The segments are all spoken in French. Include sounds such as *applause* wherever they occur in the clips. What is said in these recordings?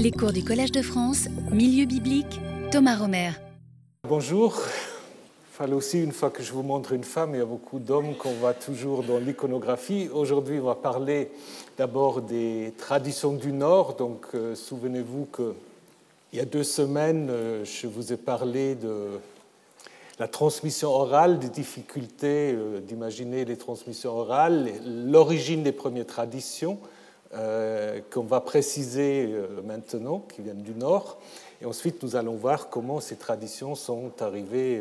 Les cours du Collège de France, Milieu biblique, Thomas Romer. Bonjour. Il fallait aussi, une fois que je vous montre une femme, il y a beaucoup d'hommes qu'on voit toujours dans l'iconographie. Aujourd'hui, on va parler d'abord des traditions du Nord. Donc, euh, souvenez-vous qu'il y a deux semaines, euh, je vous ai parlé de la transmission orale, des difficultés euh, d'imaginer les transmissions orales, l'origine des premières traditions qu'on va préciser euh, maintenant, qui viennent du Nord. Et ensuite, nous allons voir comment ces traditions sont arrivées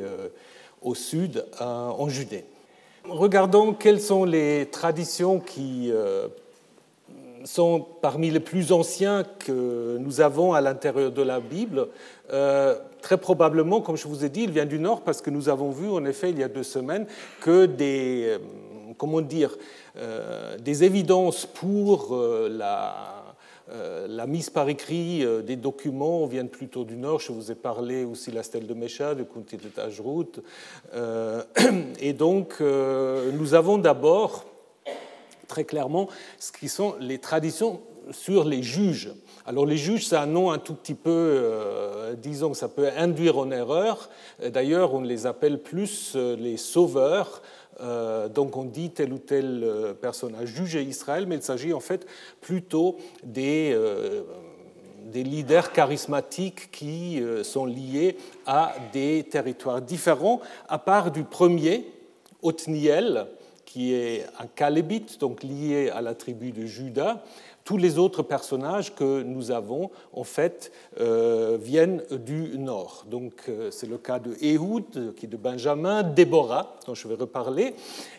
au Sud, en Judée. Regardons quelles sont les traditions qui sont parmi les plus anciens que nous avons à l'intérieur de la Bible. Euh, très probablement, comme je vous ai dit, il vient du Nord parce que nous avons vu, en effet, il y a deux semaines, que des, euh, comment dire, euh, des évidences pour la, la, mise par écrit des documents viennent plutôt du Nord. Je vous ai parlé aussi de la stèle de Mécha, de Kunti de Tajrout. et donc, nous avons d'abord très clairement ce qui sont les traditions sur les juges. Alors les juges, c'est un nom un tout petit peu, euh, disons que ça peut induire en erreur. D'ailleurs, on les appelle plus euh, les sauveurs. Euh, donc on dit telle ou telle personne a jugé Israël, mais il s'agit en fait plutôt des, des leaders charismatiques qui sont liés à des territoires différents, à part du premier, Othniel, qui est un calébite, donc lié à la tribu de Juda. Tous les autres personnages que nous avons, en fait, euh, viennent du nord. Donc, euh, c'est le cas de Ehud, qui est de Benjamin, Déborah, dont je vais reparler,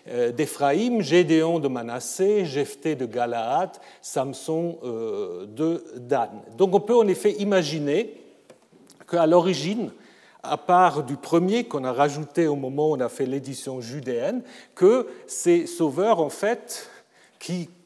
euh, d'Éphraïm, Gédéon de Manassé, Jephthé de Galaad, Samson de Dan. Donc, on peut en effet imaginer qu'à l'origine, à part du premier qu'on a rajouté au moment où on a fait l'édition judéenne, que ces sauveurs, en fait, qui euh,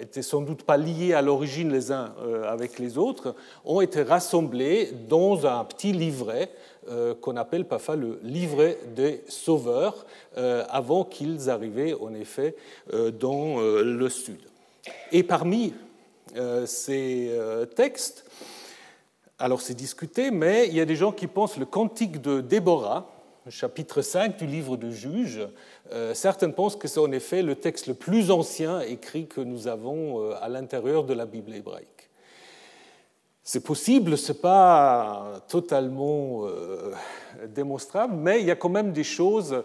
étaient sans doute pas liés à l'origine les uns euh, avec les autres, ont été rassemblés dans un petit livret euh, qu'on appelle parfois le livret des sauveurs, avant qu'ils arrivaient en effet dans le sud. Et parmi ces textes, alors c'est discuté, mais il y a des gens qui pensent le cantique de Déborah, chapitre 5 du livre de Juges. Euh, certains pensent que c'est en effet le texte le plus ancien écrit que nous avons euh, à l'intérieur de la Bible hébraïque. C'est possible, ce n'est pas totalement euh, démonstrable, mais il y a quand même des choses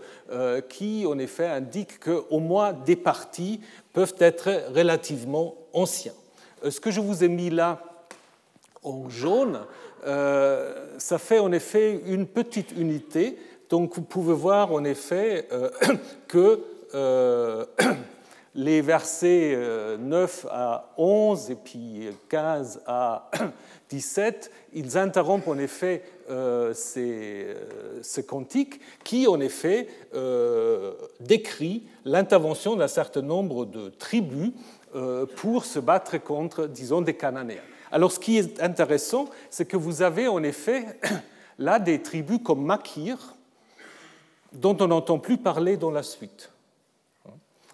qui, en effet, indiquent qu'au moins des parties peuvent être relativement anciens. Ce que je vous ai mis là en jaune, euh, ça fait en effet une petite unité. Donc vous pouvez voir en effet euh, *clears throat* que euh, *clears throat* les versets 9 à 11 et puis 15 à *clears throat* 17, ils interrompent en effet ces, ces, cantiques qui en effet décrit l'intervention d'un certain nombre de tribus pour se battre contre, disons, des Cananéens. Alors ce qui est intéressant, c'est que vous avez en effet là des tribus comme Makir, dont on n'entend plus parler dans la suite.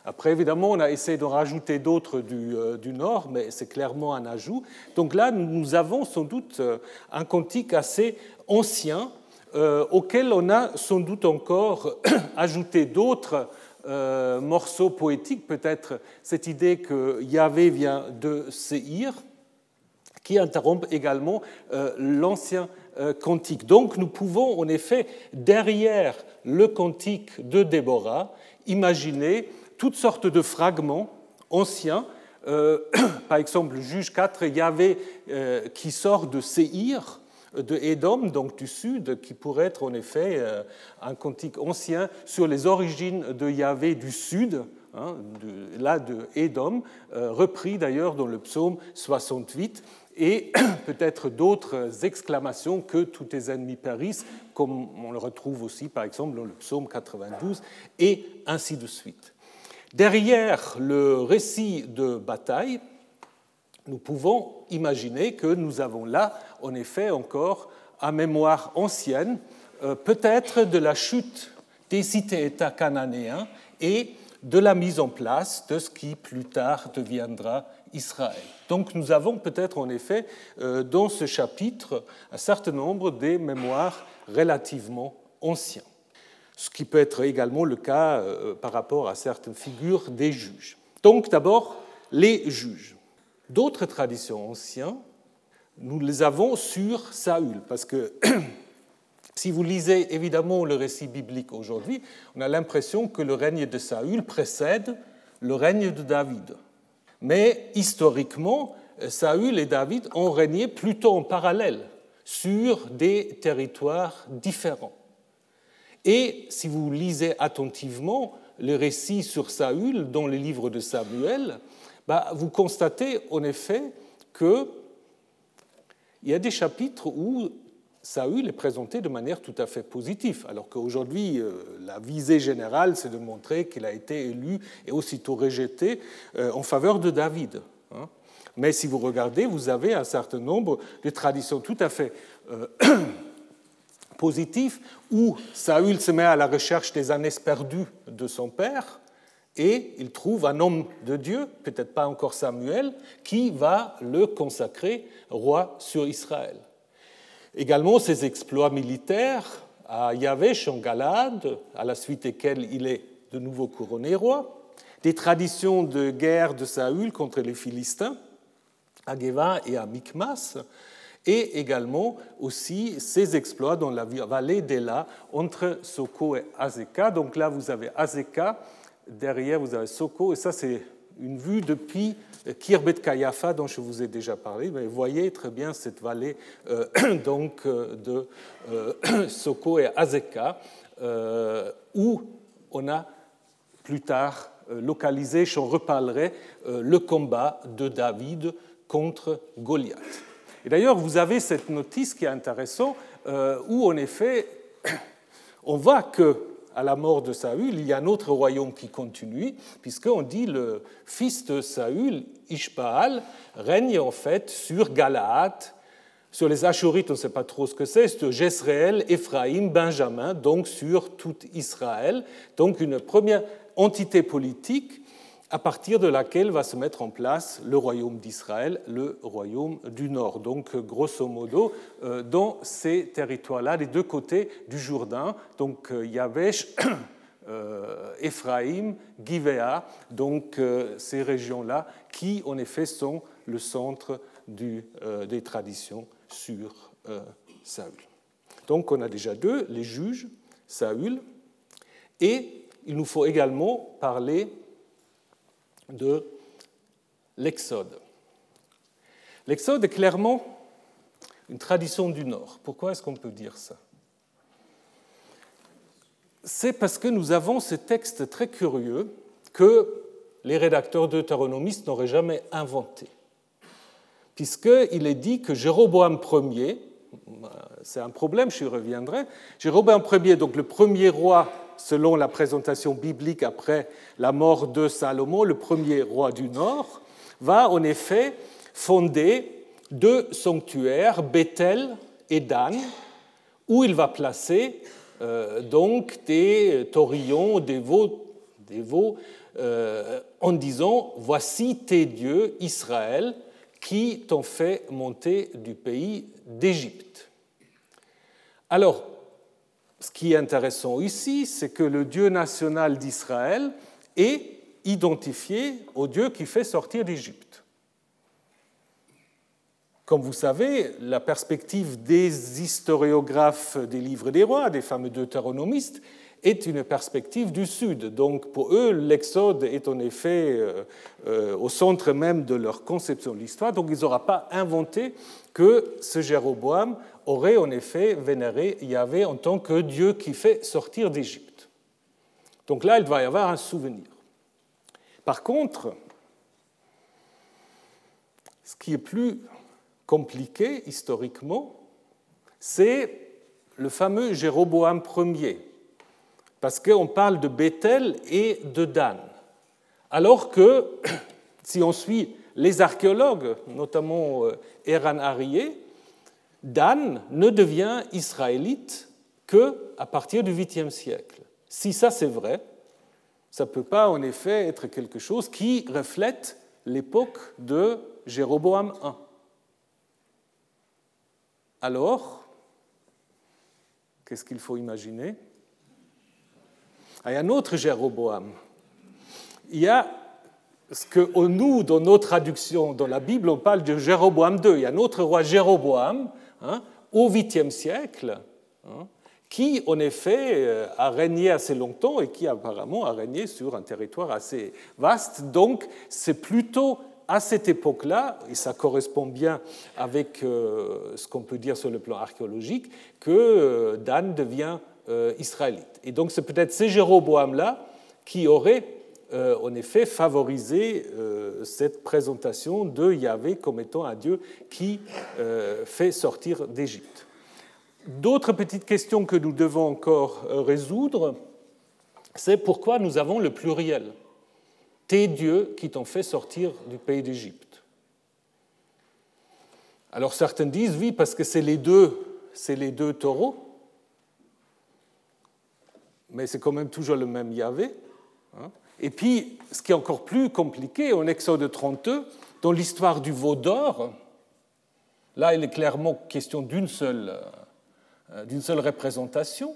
Après, évidemment, on a essayé de rajouter d'autres du, euh, nord, mais c'est clairement un ajout. Donc là, nous avons sans doute euh, un cantique assez ancien, euh, auquel on a sans doute encore *clears throat* ajouté d'autres morceaux poétiques, peut-être cette idée que Yahvé vient de Séhir, qui interrompent également l'ancien cantique. Donc nous pouvons en effet, derrière le cantique de Déborah, imaginer toutes sortes de fragments anciens. Euh, *clears throat* par exemple, Juge 4, Yahvé qui sort de Séhir, de Édom, donc du sud, qui pourrait être en effet un cantique ancien sur les origines de Yahvé du sud, hein, là de Édom, repris d'ailleurs dans le psaume 68 et *clears throat* peut-être d'autres exclamations que tous tes ennemis périssent, comme on le retrouve aussi par exemple dans le psaume 92, et ainsi de suite. Derrière le récit de bataille, nous pouvons imaginer que nous avons là, en effet, encore à mémoire ancienne, euh, peut-être de la chute des cités-États cananéens et de la mise en place de ce qui plus tard deviendra Israël. Donc nous avons peut-être en effet euh, dans ce chapitre un certain nombre des mémoires relativement anciens, ce qui peut être également le cas euh, par rapport à certaines figures des juges. Donc d'abord, les juges. D'autres traditions anciennes, nous les avons sur Saül, parce que *clears throat* si vous lisez évidemment le récit biblique aujourd'hui, on a l'impression que le règne de Saül précède le règne de David. Mais historiquement, Saül et David ont régné plutôt en parallèle sur des territoires différents. Et si vous lisez attentivement le récit sur Saül dans les livres de Samuel, bah, vous constatez en effet qu'il y a des chapitres où Saül est présenté de manière tout à fait positive, alors qu'aujourd'hui, euh, la visée générale, c'est de montrer qu'il a été élu et aussitôt rejeté euh, en faveur de David. Hein. Mais si vous regardez, vous avez un certain nombre de traditions tout à fait euh, *clears throat* positives où Saül se met à la recherche des années perdues de son père et il trouve un homme de Dieu, peut-être pas encore Samuel, qui va le consacrer roi sur Israël. Également ses exploits militaires à Yavesh en Galade, à la suite desquels il est de nouveau couronné roi, des traditions de guerre de Saül contre les Philistins à Geva et à Mikmas, et également aussi ses exploits dans la vallée d'Ela entre Soko et Azeka. Donc là, vous avez Azeka, derrière, vous avez Soko, et ça, c'est une vue depuis Kirbet Kayafa, dont je vous ai déjà parlé, vous voyez très bien cette vallée euh, *clears throat* donc, euh, de euh, *clears throat* Soko et Azeka, où on a plus tard localisé, j'en reparlerai, le combat de David contre Goliath. Et d'ailleurs, vous avez cette notice qui est intéressante, où en effet, *clears throat* on voit que à la mort de Saül, il y a un autre royaume qui continue, puisqu'on dit le fils de Saül, Ishbaal, règne en fait sur Galaad, sur les Ashurites, on ne sait pas trop ce que c'est, c'est Jezreel, Éphraïm, Benjamin, donc sur tout Israël. Donc une première entité politique à partir de laquelle va se mettre en place le royaume d'Israël, le royaume du Nord. Donc, grosso modo, euh, dans ces territoires-là, les deux côtés du Jourdain, donc euh, Yavesh, *coughs* euh, Éphraïm, Givéa, donc ces régions-là, qui en effet sont le centre des traditions sur Saül. Donc, on a déjà deux, les juges, Saül, et il nous faut également parler de l'Exode. L'Exode est clairement une tradition du Nord. Pourquoi est-ce qu'on peut dire ça? C'est parce que nous avons ce texte très curieux que les rédacteurs deutéronomistes n'auraient jamais inventé. Puisqu'il est dit que Jéroboam Ier, c'est un problème, je reviendrai, Jéroboam Ier, donc le premier roi selon la présentation biblique après la mort de Salomon, le premier roi du Nord, va en effet fonder deux sanctuaires, Bethel et Dan, où il va placer euh, donc des taurillons, des veaux, euh, en disant Voici tes dieux, Israël, qui t'ont fait monter du pays d'Égypte. Alors, ce qui est intéressant ici, c'est que le Dieu national d'Israël est identifié au Dieu qui fait sortir d'Égypte. Comme vous savez, la perspective des historiographes des livres des rois, des fameux deutéronomistes, est une perspective du Sud. Donc pour eux, l'Exode est en effet euh, euh, au centre même de leur conception de l'histoire. Donc ils n'auront pas inventé que ce Jéroboam aurait en effet vénéré Yahvé en tant que Dieu qui fait sortir d'Égypte. Donc là, il va y avoir un souvenir. Par contre, ce qui est plus compliqué historiquement, c'est le fameux Jéroboam Ier, parce qu'on parle de Bethel et de Dan. Alors que, *clears throat* si on suit les archéologues, notamment Eran Arié, Dan ne devient israélite qu'à partir du 8e siècle. Si ça c'est vrai, ça ne peut pas en effet être quelque chose qui reflète l'époque de Jéroboam I. Alors, qu'est-ce qu'il faut imaginer? Ah, Il y a un autre Jéroboam. Il y a ce que nous, dans nos traductions dans la Bible, on parle de Jéroboam II. Il y a un autre roi Jéroboam hein, au 8e siècle, hein, qui en effet euh, a régné assez longtemps et qui apparemment a régné sur un territoire assez vaste. Donc c'est plutôt à cette époque-là, et ça correspond bien avec euh, ce qu'on peut dire sur le plan archéologique, que euh, Dan devient israélite. Et donc c'est peut-être ces Jéroboam-là qui auraient en effet favorisé cette présentation de Yahvé comme étant un Dieu qui fait sortir d'Égypte. D'autres petites questions que nous devons encore euh, résoudre, c'est pourquoi nous avons le pluriel. Tes dieux qui t'ont fait sortir du pays d'Égypte. Alors certains disent oui parce que c'est les deux, c'est les deux taureaux, mais c'est quand même toujours le même Yahvé. Et puis, ce qui est encore plus compliqué, en Exode 32, dans l'histoire du veau d'or, là, il est clairement question d'une seule euh, représentation,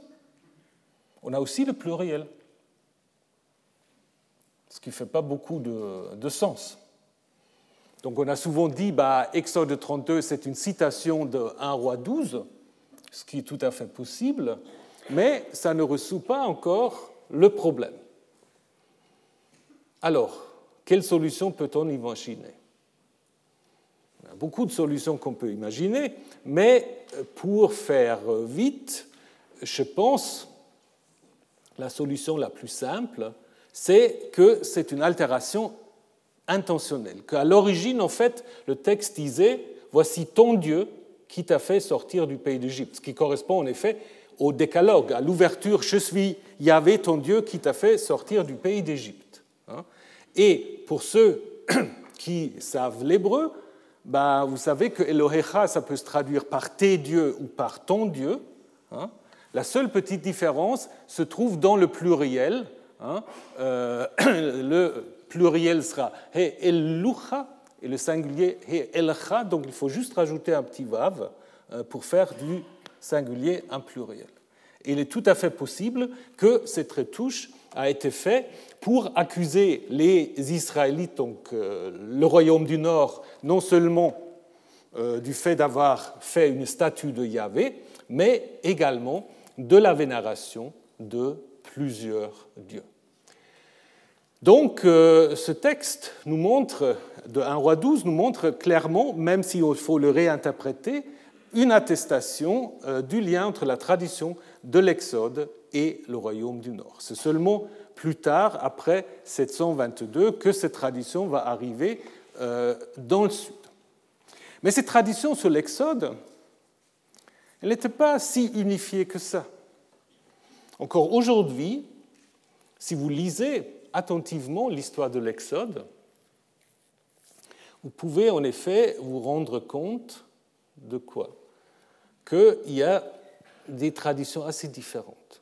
on a aussi le pluriel, ce qui ne fait pas beaucoup de, sens. Donc on a souvent dit, bah, Exode 32, c'est une citation de 1 roi 12, ce qui est tout à fait possible, mais ça ne résout pas encore le problème. Alors, quelle solution peut-on imaginer? Il y a beaucoup de solutions qu'on peut imaginer, mais pour faire vite, je pense la solution la plus simple, c'est que c'est une altération intentionnelle, qu'à l'origine, en fait, le texte disait Voici ton Dieu qui t'a fait sortir du pays d'Égypte, ce qui correspond en effet au décalogue, à l'ouverture Je suis Yahvé, ton Dieu qui t'a fait sortir du pays d'Égypte. Hein. Et pour ceux *clears throat* qui savent l'hébreu, ben, vous savez que Elohecha, ça peut se traduire par tes dieux ou par ton Dieu. Hein. La seule petite différence se trouve dans le pluriel. Hein. Euh, *clears throat* le pluriel sera He Elucha et le singulier He Elcha, donc il faut juste rajouter un petit vav euh, pour faire du singulier un pluriel. Il est tout à fait possible que cette retouche a été faite pour accuser les Israélites, donc euh, le royaume du Nord, non seulement euh, du fait d'avoir fait une statue de Yahvé, mais également de la vénération de plusieurs dieux. Donc euh, ce texte nous montre, de 1 roi 12, nous montre clairement, même s'il faut le réinterpréter, une attestation du lien entre la tradition de l'Exode et le royaume du Nord. C'est seulement plus tard, après 722, que cette tradition va arriver euh, dans le sud. Mais cette tradition sur l'Exode, elle n'était pas si unifiée que ça. Encore aujourd'hui, si vous lisez attentivement l'histoire de l'Exode, vous pouvez en effet vous rendre compte de quoi? Qu'il y a des traditions assez différentes.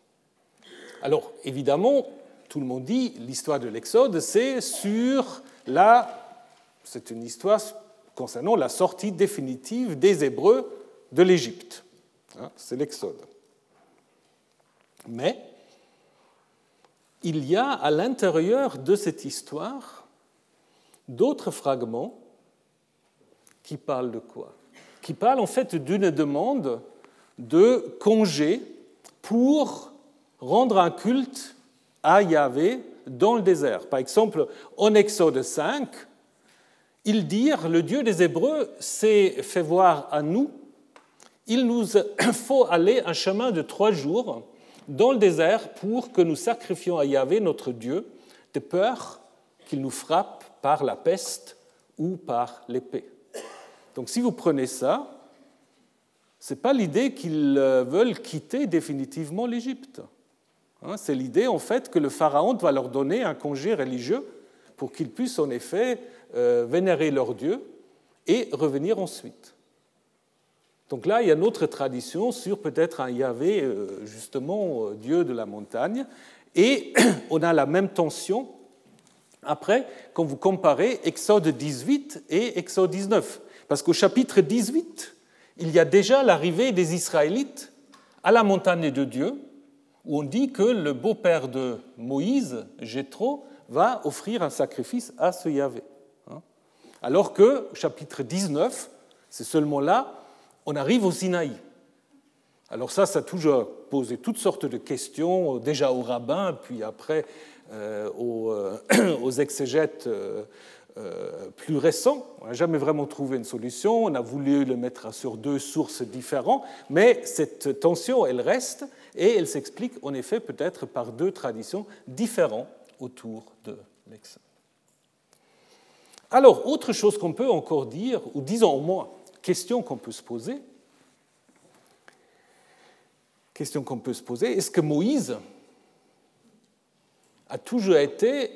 Alors évidemment, tout le monde dit l'histoire de l'Exode, c'est sur la. C'est une histoire concernant la sortie définitive des Hébreux de l'Égypte. Hein, c'est l'Exode. Mais il y a à l'intérieur de cette histoire d'autres fragments qui parlent de quoi? Qui parlent en fait d'une demande de congé pour rendre un culte à Yahvé dans le désert. Par exemple, en Exode 5, ils dirent, le Dieu des Hébreux s'est fait voir à nous, il nous *coughs* faut aller un chemin de trois jours dans le désert pour que nous sacrifions à Yahvé notre Dieu, de peur qu'il nous frappe par la peste ou par l'épée. Donc si vous prenez ça, ce n'est pas l'idée qu'ils veulent quitter définitivement l'Égypte. Hein, c'est l'idée en fait que le pharaon doit leur donner un congé religieux pour qu'ils puissent en effet euh, vénérer leur Dieu et revenir ensuite. Donc là, il y a une autre tradition sur peut-être un Yahvé, euh, justement, euh, Dieu de la montagne, et *clears throat* on a la même tension après quand vous comparez Exode 18 et Exode 19. Parce qu'au chapitre 18, il y a déjà l'arrivée des Israélites à la montagne de Dieu, où on dit que le beau-père de Moïse, Jéthro, va offrir un sacrifice à ce Yahvé. Hein. Alors que, chapitre 19, c'est seulement là, on arrive au Sinaï. Alors ça, ça a toujours posé toutes sortes de questions, déjà aux rabbins, puis après euh, euh, *clears throat* aux, exégètes euh, plus récents. On n'a jamais vraiment trouvé une solution, on a voulu le mettre sur deux sources différentes, mais cette tension, elle reste, et elle s'explique en effet peut-être par deux traditions différentes autour de l'Exode. Alors, autre chose qu'on peut encore dire, ou disons au moins, question qu'on peut se poser, question qu'on peut se poser, est-ce que Moïse a toujours été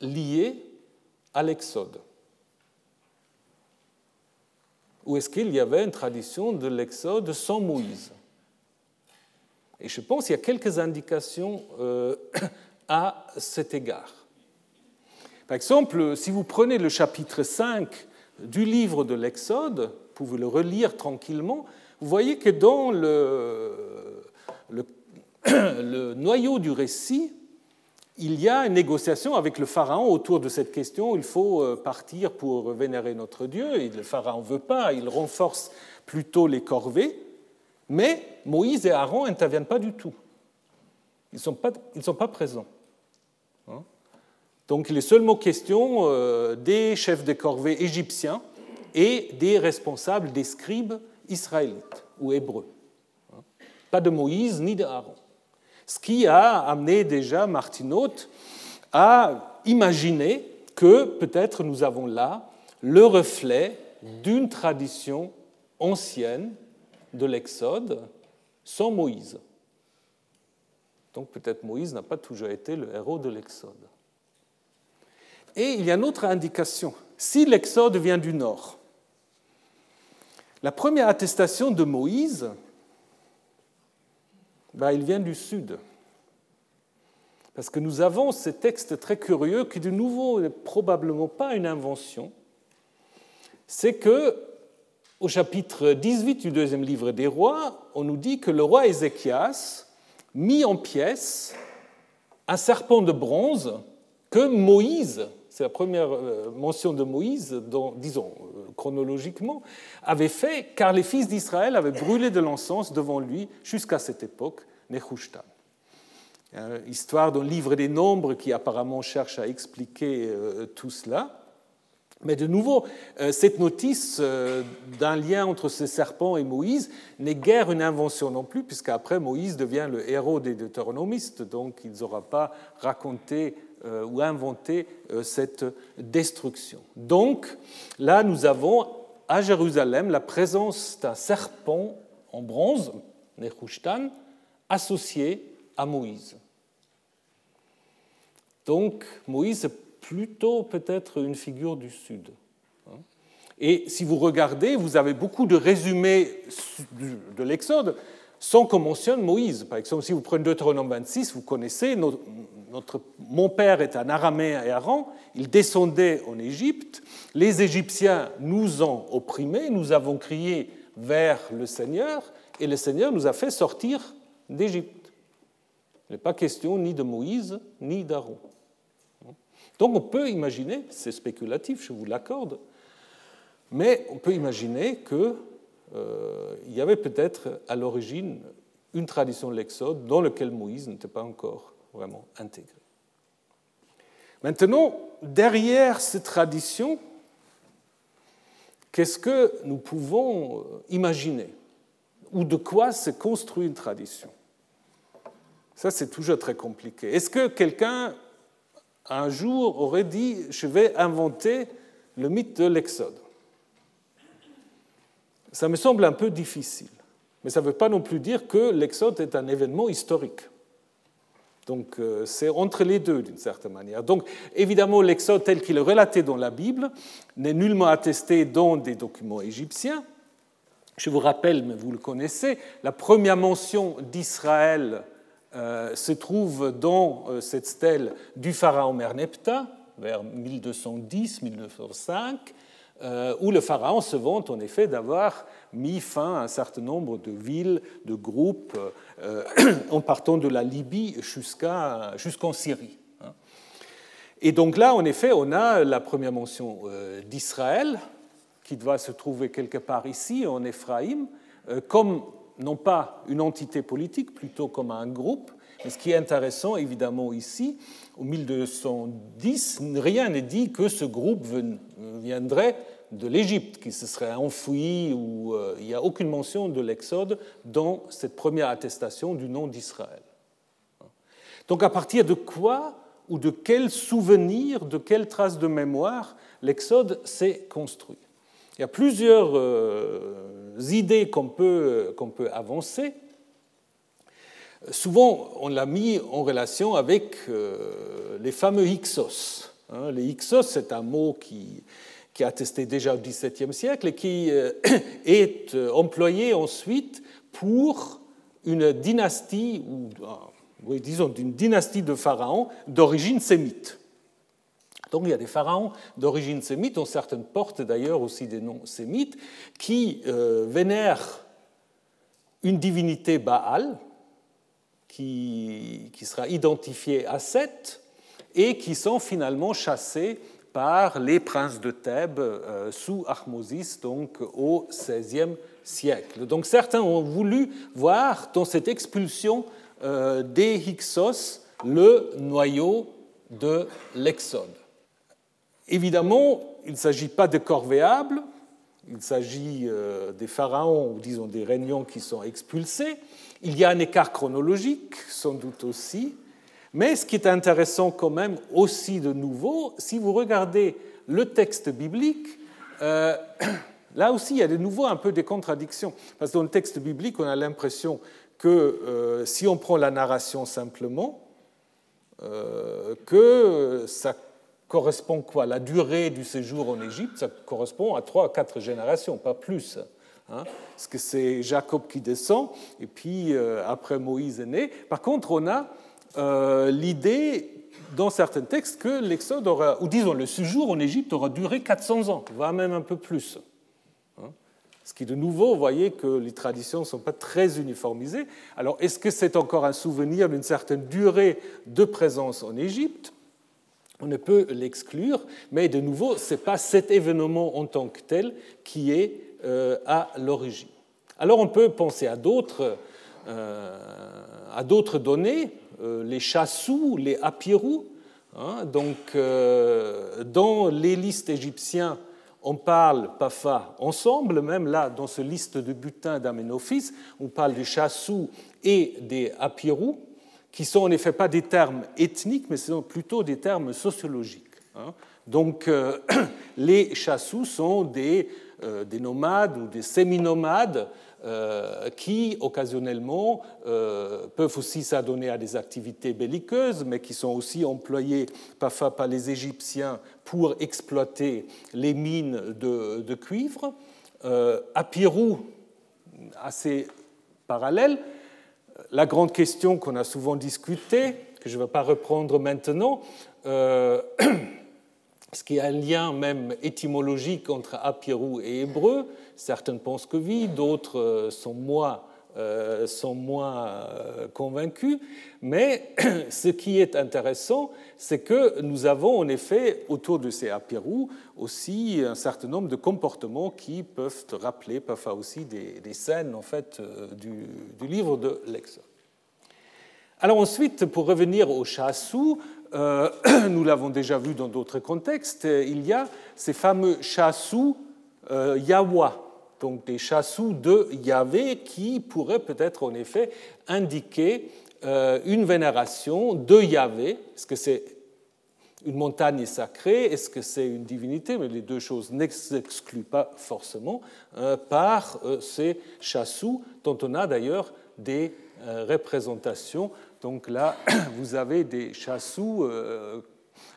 lié à l'Exode? Ou est-ce qu'il y avait une tradition de l'Exode sans Moïse? Et je pense qu'il y a quelques indications euh, *clears throat* à cet égard. Par exemple, si vous prenez le chapitre 5 du livre de l'Exode, vous pouvez le relire tranquillement, vous voyez que dans le, *clears throat* le, noyau du récit, il y a une négociation avec le Pharaon autour de cette question. Il faut euh, partir pour vénérer notre Dieu. Et le Pharaon ne veut pas, il renforce plutôt les corvées. Mais Moïse et Aaron n'interviennent pas du tout. Ils ne sont, pas, présents. Hein? Donc il est seulement question euh, des chefs de corvées égyptiens et des responsables des scribes israélites ou hébreux. Hein? Pas de Moïse ni d'Aaron ce qui a amené déjà Martineau à imaginer que peut-être nous avons là le reflet d'une tradition ancienne de l'Exode sans Moïse. Donc peut-être Moïse n'a pas toujours été le héros de l'Exode. Et il y a une autre indication. Si l'Exode vient du nord, la première attestation de Moïse ben, il vient du sud. Parce que nous avons ce texte très curieux qui, de nouveau, n'est probablement pas une invention. C'est que, au chapitre 18 du deuxième livre des rois, on nous dit que le roi Ézéchias mit en pièces un serpent de bronze que Moïse, c'est la première euh, mention de Moïse, disons euh, chronologiquement, avait fait car les fils d'Israël avaient brûlé de l'encens devant lui jusqu'à cette époque Nehushtan. Histoire d'un livre des nombres qui apparemment cherche à expliquer euh, tout cela. Mais de nouveau, euh, cette notice euh, d'un lien entre ce serpent et Moïse n'est guère une invention non plus, puisqu'après Moïse devient le héros des deutéronomistes, donc il n'aura pas raconté ou inventé cette destruction. Donc là, nous avons à Jérusalem la présence d'un serpent en bronze, Nehushtan, associé à Moïse. Donc Moïse plutôt peut-être une figure du Sud. Et si vous regardez, vous avez beaucoup de résumés de l'Exode sans qu'on mentionne Moïse. Par exemple, si vous prenez Deutéronome 26, vous connaissez, notre, mon père est un araméen et aran, il descendait en Égypte, les Égyptiens nous ont opprimés, nous avons crié vers le Seigneur, et le Seigneur nous a fait sortir d'Égypte. Il n'est pas question ni de Moïse ni d'Aaron. Donc on peut imaginer, c'est spéculatif, je vous l'accorde, mais on peut imaginer qu'il euh, y avait peut-être à l'origine une tradition de l'Exode dans laquelle Moïse n'était pas encore vraiment intégré. Maintenant, derrière cette tradition, qu'est-ce que nous pouvons imaginer? Ou de quoi se construit une tradition? Ça, c'est toujours très compliqué. Est-ce que quelqu'un, un jour, aurait dit, je vais inventer le mythe de l'Exode Ça me semble un peu difficile. Mais ça ne veut pas non plus dire que l'Exode est un événement historique. Donc euh, c'est entre les deux d'une certaine manière. Donc évidemment l'Exode tel qu'il est relaté dans la Bible n'est nullement attesté dans des documents égyptiens. Je vous rappelle, mais vous le connaissez, la première mention d'Israël se trouve dans euh, cette stèle du pharaon Merneptah, vers 1210-1205, où le pharaon se vante en effet d'avoir mis fin à un certain nombre de villes, de groupes, *clears throat* en partant de la Libye jusqu'en Syrie. Hein. Et donc là, en effet, on a la première mention d'Israël, qui doit se trouver quelque part ici, en Éphraïm, comme non pas une entité politique, plutôt comme un groupe. Mais ce qui est intéressant, évidemment, ici, au 1210, rien n'est dit que ce groupe viendrait de l'Égypte, qui se serait enfoui, ou euh, il n'y a aucune mention de l'Exode dans cette première attestation du nom d'Israël. Donc à partir de quoi ou de quel souvenir, de quelle trace de mémoire l'Exode s'est construit? Il y a plusieurs euh, idées qu'on peut, peut avancer, souvent on l'a mis en relation avec euh, les fameux Hyksos. Hein. Les Hyksos, c'est un mot qui, qui est attesté déjà au XVIIe siècle et qui euh, *clears throat* est employé ensuite pour une dynastie, ou disons d'une dynastie de pharaons d'origine sémite. Donc il y a des pharaons d'origine sémite, dont certaines portent d'ailleurs aussi des noms sémites, qui euh, vénèrent une divinité Baal, qui, sera identifiée à Seth, et qui sont finalement chassés par les princes de Thèbes euh, sous Ahmosis, donc au XVIe siècle. Donc certains ont voulu voir dans cette expulsion euh, des Hyksos le noyau de l'Exode. Évidemment, il ne s'agit pas de corvéables, il s'agit euh, des pharaons, ou disons des régnants qui sont expulsés. Il y a un écart chronologique, sans doute aussi, mais ce qui est intéressant quand même aussi de nouveau, si vous regardez le texte biblique, euh, *coughs* là aussi il y a de nouveau un peu des contradictions. Parce que dans le texte biblique, on a l'impression que euh, si on prend la narration simplement, que ça correspond quoi? La durée du séjour en Égypte, ça correspond à trois à quatre générations, pas plus. Hein parce que c'est Jacob qui descend, et puis euh, après Moïse est né. Par contre, on a euh, l'idée dans certains textes que l'Exode aura, ou disons le séjour en Égypte aura duré 400 ans, voire même un peu plus. Hein ce qui, de nouveau, vous voyez que les traditions ne sont pas très uniformisées. Alors, est-ce que c'est encore un souvenir d'une certaine durée de présence en Égypte? On ne peut l'exclure, mais de nouveau, ce n'est pas cet événement en tant que tel qui est euh, à l'origine. Alors on peut penser à d'autres, euh, données, euh, les chassous, les apirous. Hein. donc, dans les listes égyptiens, on parle parfois ensemble, même là, dans ce liste de butins d'Amenophis, on parle des chassous et des apirous qui sont en effet pas des termes ethniques, mais sont plutôt des termes sociologiques. Hein. Donc euh, *clears throat* les chassous sont des, euh, des, nomades ou des semi-nomades euh, qui occasionnellement peuvent aussi s'adonner à des activités belliqueuses, mais qui sont aussi employés parfois par les Égyptiens pour exploiter les mines de, de cuivre. à Pirou, assez parallèle, la grande question qu'on a souvent discutée, que je ne vais pas reprendre maintenant, euh, *clears throat* ce qui a un lien même étymologique entre apirou et hébreu, certains pensent que oui, d'autres euh, sont moins, sont moins convaincus, mais *clears throat* ce qui est intéressant, c'est que nous avons en effet autour de ces apirous aussi un certain nombre de comportements qui peuvent rappeler parfois aussi des, scènes en fait du, du livre de l'Exode. Alors ensuite, pour revenir au chassou, euh, *clears throat* nous l'avons déjà vu dans d'autres contextes, il y a ces fameux chassous euh, Yahwa, donc des chassous de Yahvé qui pourraient peut-être en effet indiquer euh, une vénération de Yahvé. Est-ce que c'est une montagne sacrée? Est-ce que c'est une divinité? Mais les deux choses n'excluent pas forcément par ces chassous, dont on a d'ailleurs des représentations. Donc là, *clears throat* vous avez des chassous,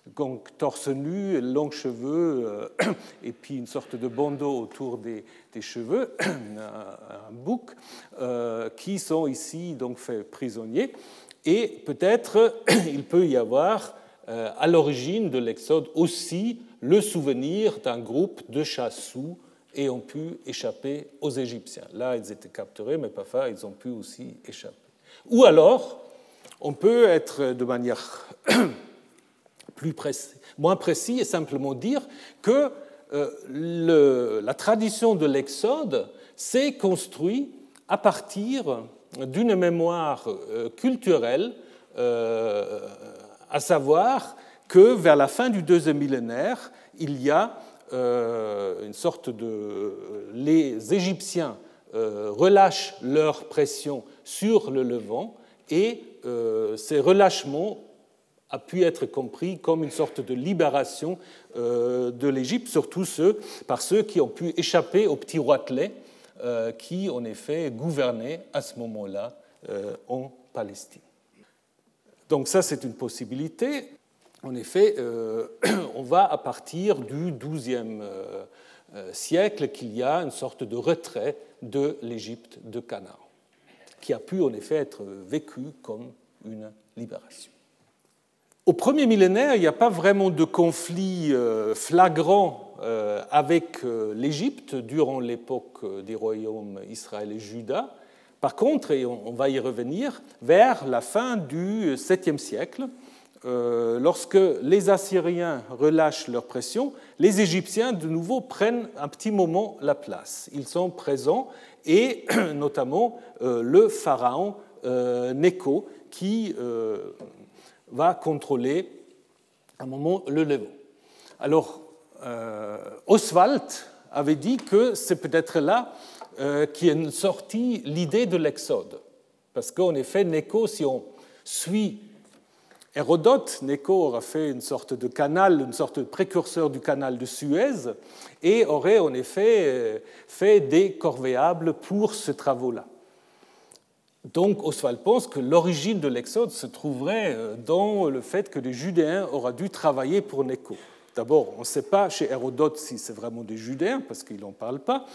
euh, torse nu, longs cheveux, euh, *clears throat* et puis une sorte de bandeau autour des, cheveux, *clears throat* un, bouc, euh, qui sont ici donc faits prisonniers. Et peut-être *clears throat* il peut y avoir à l'origine de l'Exode aussi le souvenir d'un groupe de chassous ont pu échapper aux Égyptiens. Là, ils étaient capturés, mais parfois, ils ont pu aussi échapper. Ou alors, on peut être de manière plus moins précis et simplement dire que euh, la tradition de l'Exode s'est construite à partir d'une mémoire euh, culturelle, euh, à savoir que vers la fin du deuxième millénaire, il y a une sorte de... Les Égyptiens relâchent leur pression sur le Levant et ces relâchements a pu être compris comme une sorte de libération euh, de l'Égypte, surtout par ceux qui ont pu échapper au petit roitelet euh, qui, en effet, gouvernait à ce moment-là euh, en Palestine. Donc ça, c'est une possibilité. En effet, *clears throat* on va à partir du XIIe siècle qu'il y a une sorte de retrait de l'Égypte de Canaan, qui a pu en effet être vécu comme une libération. Au premier millénaire, il n'y a pas vraiment de conflit euh, flagrant euh, avec euh, l'Égypte durant l'époque des royaumes Israël et Juda. Par contre, et on va y revenir, vers la fin du 7e siècle, lorsque les Assyriens relâchent leur pression, les Égyptiens de nouveau prennent un petit moment la place. Ils sont présents et *clears throat* notamment le pharaon Néko qui va contrôler à un moment le Levant. Alors, euh, Oswald avait dit que c'est peut-être là euh, qu'est sortie l'idée de l'Exode. Parce qu'en effet, Néco, si on suit Hérodote, Néco aura fait une sorte de canal, une sorte de précurseur du canal de Suez, et aurait en effet euh, fait des corvéables pour ce travaux-là. Donc Oswald pense que l'origine de l'Exode se trouverait euh, dans le fait que les Judéens auraient dû travailler pour Néco. D'abord, on ne sait pas chez Hérodote si c'est vraiment des Judéens, parce qu'il n'en parle pas.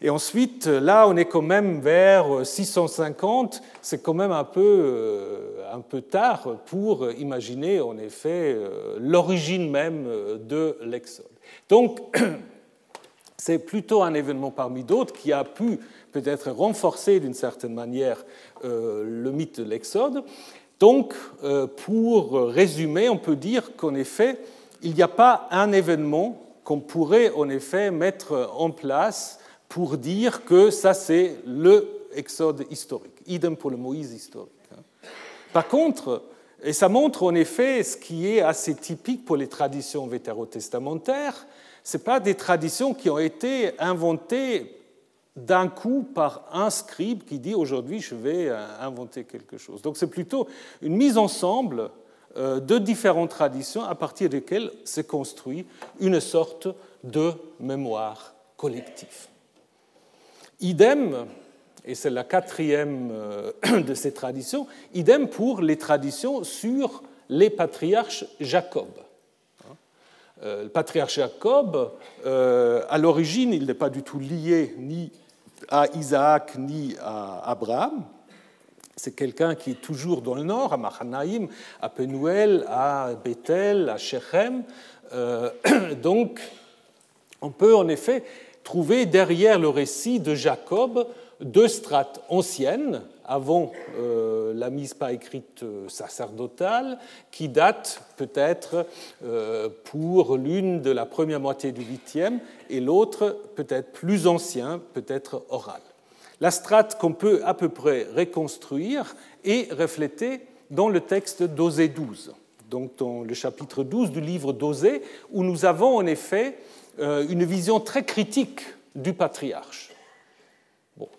Et ensuite, là, on est quand même vers 650, c'est quand même un peu, euh, un peu tard pour imaginer en effet euh, l'origine même de l'Exode. Donc, *clears throat* c'est plutôt un événement parmi d'autres qui a pu peut-être renforcer d'une certaine manière euh, le mythe de l'Exode. Donc, euh, pour résumer, on peut dire qu'en effet, il n'y a pas un événement qu'on pourrait en effet mettre en place pour dire que ça c'est le Exode historique. Idem pour le Moïse historique. Hein. Par contre, et ça montre en effet ce qui est assez typique pour les traditions vétérotestamentaires, ce pas des traditions qui ont été inventées d'un coup par un scribe qui dit aujourd'hui je vais euh, inventer quelque chose. Donc c'est plutôt une mise ensemble euh, de différentes traditions à partir desquelles s'est construit une sorte de mémoire collective. Idem, et c'est la quatrième euh, *clears throat* de ces traditions, idem pour les traditions sur les patriarches Jacob. Le patriarche Jacob, à l'origine, il n'est pas du tout lié ni à Isaac ni à Abraham. C'est quelqu'un qui est toujours dans le nord, à Mahanaïm, à Penuel, à Bethel, à Shechem. Euh, *clears throat* donc, on peut en effet trouver derrière le récit de Jacob deux strates anciennes, avant euh, la mise par écrite euh, sacerdotale, qui date peut-être euh, pour l'une de la première moitié du 8e et l'autre peut-être plus ancien, peut-être oral. La strate qu'on peut à peu près reconstruire est reflétée dans le texte d'Osée 12, donc dans le chapitre 12 du livre d'Osée, où nous avons en effet une vision très critique du patriarche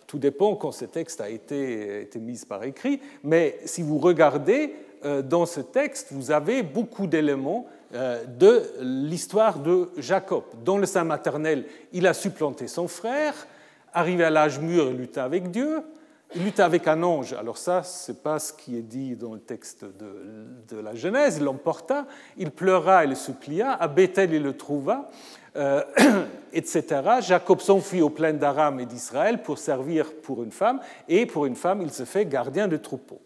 tout dépend quand ce texte a été, été mis par écrit, mais si vous regardez euh, dans ce texte, vous avez beaucoup d'éléments euh, de l'histoire de Jacob. Dans le sein maternel, il a supplanté son frère, arrivé à l'âge mûr, il lutta avec Dieu, il lutta avec un ange. Alors ça, ce n'est pas ce qui est dit dans le texte de, de la Genèse, il l'emporta, il pleura et le supplia, à Bethel il le trouva, euh, etc. Jacob s'enfuit aux plaines d'Aram et d'Israël pour servir pour une femme, et pour une femme, il se fait gardien de troupeau.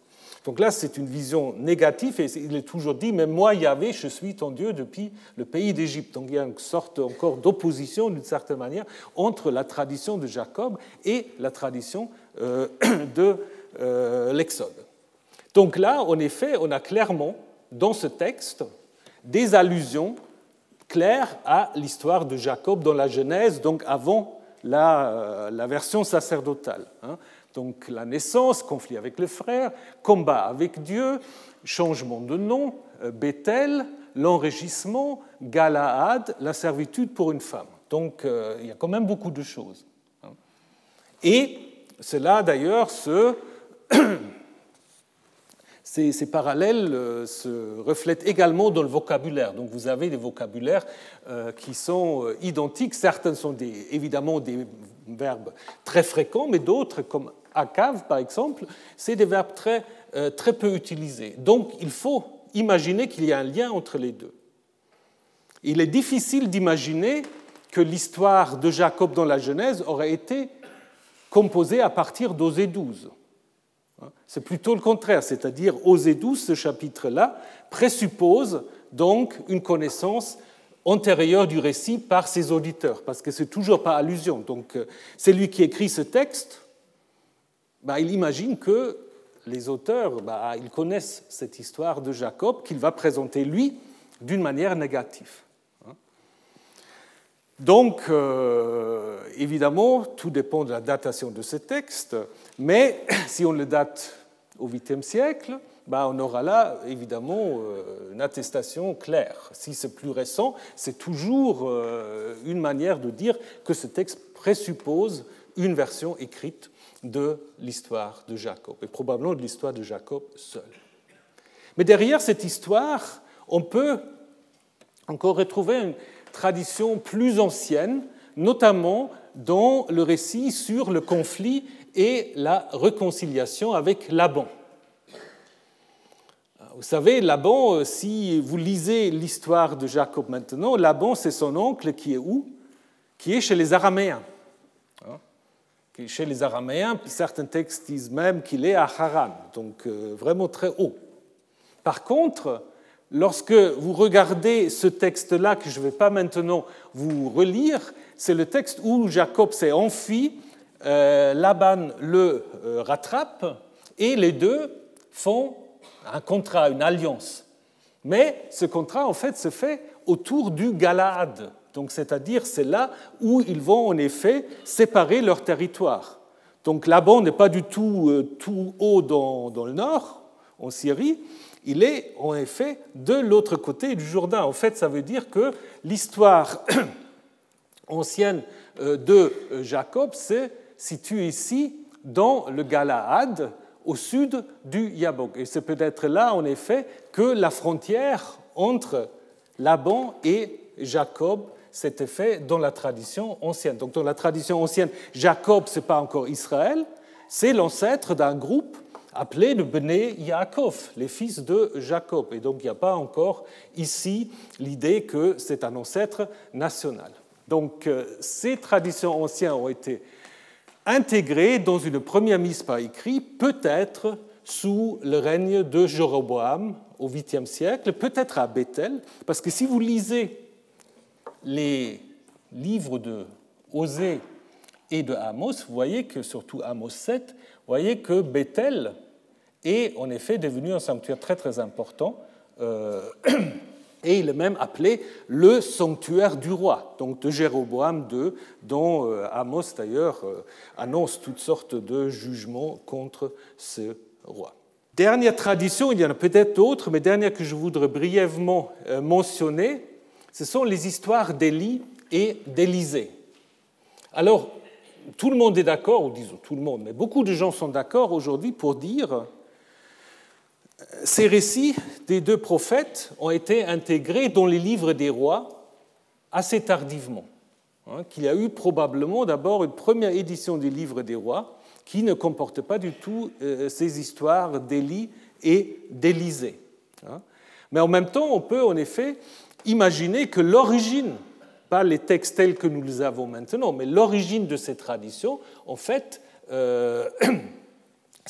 Donc là, c'est une vision négative et il est toujours dit, mais moi, Yahvé, je suis ton Dieu depuis le pays d'Égypte. Donc il y a une sorte encore d'opposition, d'une certaine manière, entre la tradition de Jacob et la tradition euh, *clears throat* de euh, l'Exode. Donc là, en effet, on a clairement, dans ce texte, des allusions claires à l'histoire de Jacob dans la Genèse, donc avant la, euh, version sacerdotale. Hein. Donc la naissance, conflit avec le frère, combat avec Dieu, changement de nom, euh, Bethel, l'enrichissement, Galaad, la servitude pour une femme. Donc euh, il y a quand même beaucoup de choses. Hein. Et cela d'ailleurs se *clears throat* ces, parallèles euh, se reflètent également dans le vocabulaire. Donc vous avez des vocabulaires euh, qui sont euh, identiques. Certains sont évidemment des verbes très fréquents, mais d'autres, comme akav par exemple, c'est des verbes très, très peu utilisés. Donc il faut imaginer qu'il y a un lien entre les deux. Il est difficile d'imaginer que l'histoire de Jacob dans la Genèse aurait été composée à partir d'Osée 12. C'est plutôt le contraire, c'est-à-dire Osée 12, ce chapitre-là, présuppose donc une connaissance antérieure du récit par ses auditeurs, parce que c'est toujours pas allusion. Donc, euh, celui qui écrit ce texte, bah, il imagine que les auteurs, bah, ils connaissent cette histoire de Jacob qu'il va présenter lui d'une manière négative. Donc, euh, évidemment, tout dépend de la datation de ce texte, mais *coughs* si on le date au 8e siècle, bah, on aura là évidemment euh, une attestation claire. Si c'est plus récent, c'est toujours euh, une manière de dire que ce texte présuppose une version écrite de l'histoire de Jacob, et probablement de l'histoire de Jacob seul. Mais derrière cette histoire, on peut encore retrouver une tradition plus ancienne, notamment dans le récit sur le conflit et la réconciliation avec Laban. Vous savez, Laban, euh, si vous lisez l'histoire de Jacob maintenant, Laban, c'est son oncle qui est où? Qui est chez les Araméens. Hein? Chez les Araméens, certains textes disent même qu'il est à Haran, donc euh, vraiment très haut. Par contre, Lorsque vous regardez ce texte-là, que je ne vais pas maintenant vous relire, c'est le texte où Jacob s'est enfui, Laban le euh, rattrape, et les deux font un contrat, une alliance. Mais ce contrat, en fait, se fait autour du Galaad. Donc, c'est-à-dire, c'est là où ils vont en effet séparer leur territoire. Donc, Laban n'est pas du tout euh, tout haut dans, dans le nord, en Syrie, il est en effet de l'autre côté du Jourdain. En fait, ça veut dire que l'histoire *coughs* ancienne euh, de euh, Jacob se situe ici dans le Galaad, au sud du Yabok. Et c'est peut-être là, en effet, que la frontière entre Laban et Jacob s'était faite dans la tradition ancienne. Donc dans la tradition ancienne, Jacob, ce n'est pas encore Israël, c'est l'ancêtre d'un groupe appelés le Bnei Yaakov, les fils de Jacob. Et donc il n'y a pas encore ici l'idée que c'est un ancêtre national. Donc euh, ces traditions anciennes ont été intégrées dans une première mise par écrit, peut-être sous le règne de Jéroboam au 8e siècle, peut-être à Bethel, parce que si vous lisez les livres de Osée et de Amos, vous voyez que surtout Amos 7, voyez que Bethel est en effet devenu un sanctuaire très très important. Euh, *clears throat* et il est même appelé le sanctuaire du roi, donc de Jéroboam II, dont euh, Amos d'ailleurs euh, annonce toutes sortes de jugements contre ce roi. Dernière tradition, il y en a peut-être d'autres, mais dernière que je voudrais brièvement mentionner, ce sont les histoires d'Élie et d'Élisée. Alors, tout le monde est d'accord, ou disons tout le monde, mais beaucoup de gens sont d'accord aujourd'hui pour dire euh, ces récits des deux prophètes ont été intégrés dans les livres des rois assez tardivement. Hein, qu'il y a eu probablement d'abord une première édition des livres des rois qui ne comporte pas du tout euh, ces histoires d'Élie et d'Élisée. Hein. Mais en même temps, on peut en effet imaginer que l'origine pas les textes tels que nous les avons maintenant, mais l'origine de ces traditions, en fait, euh, *clears throat*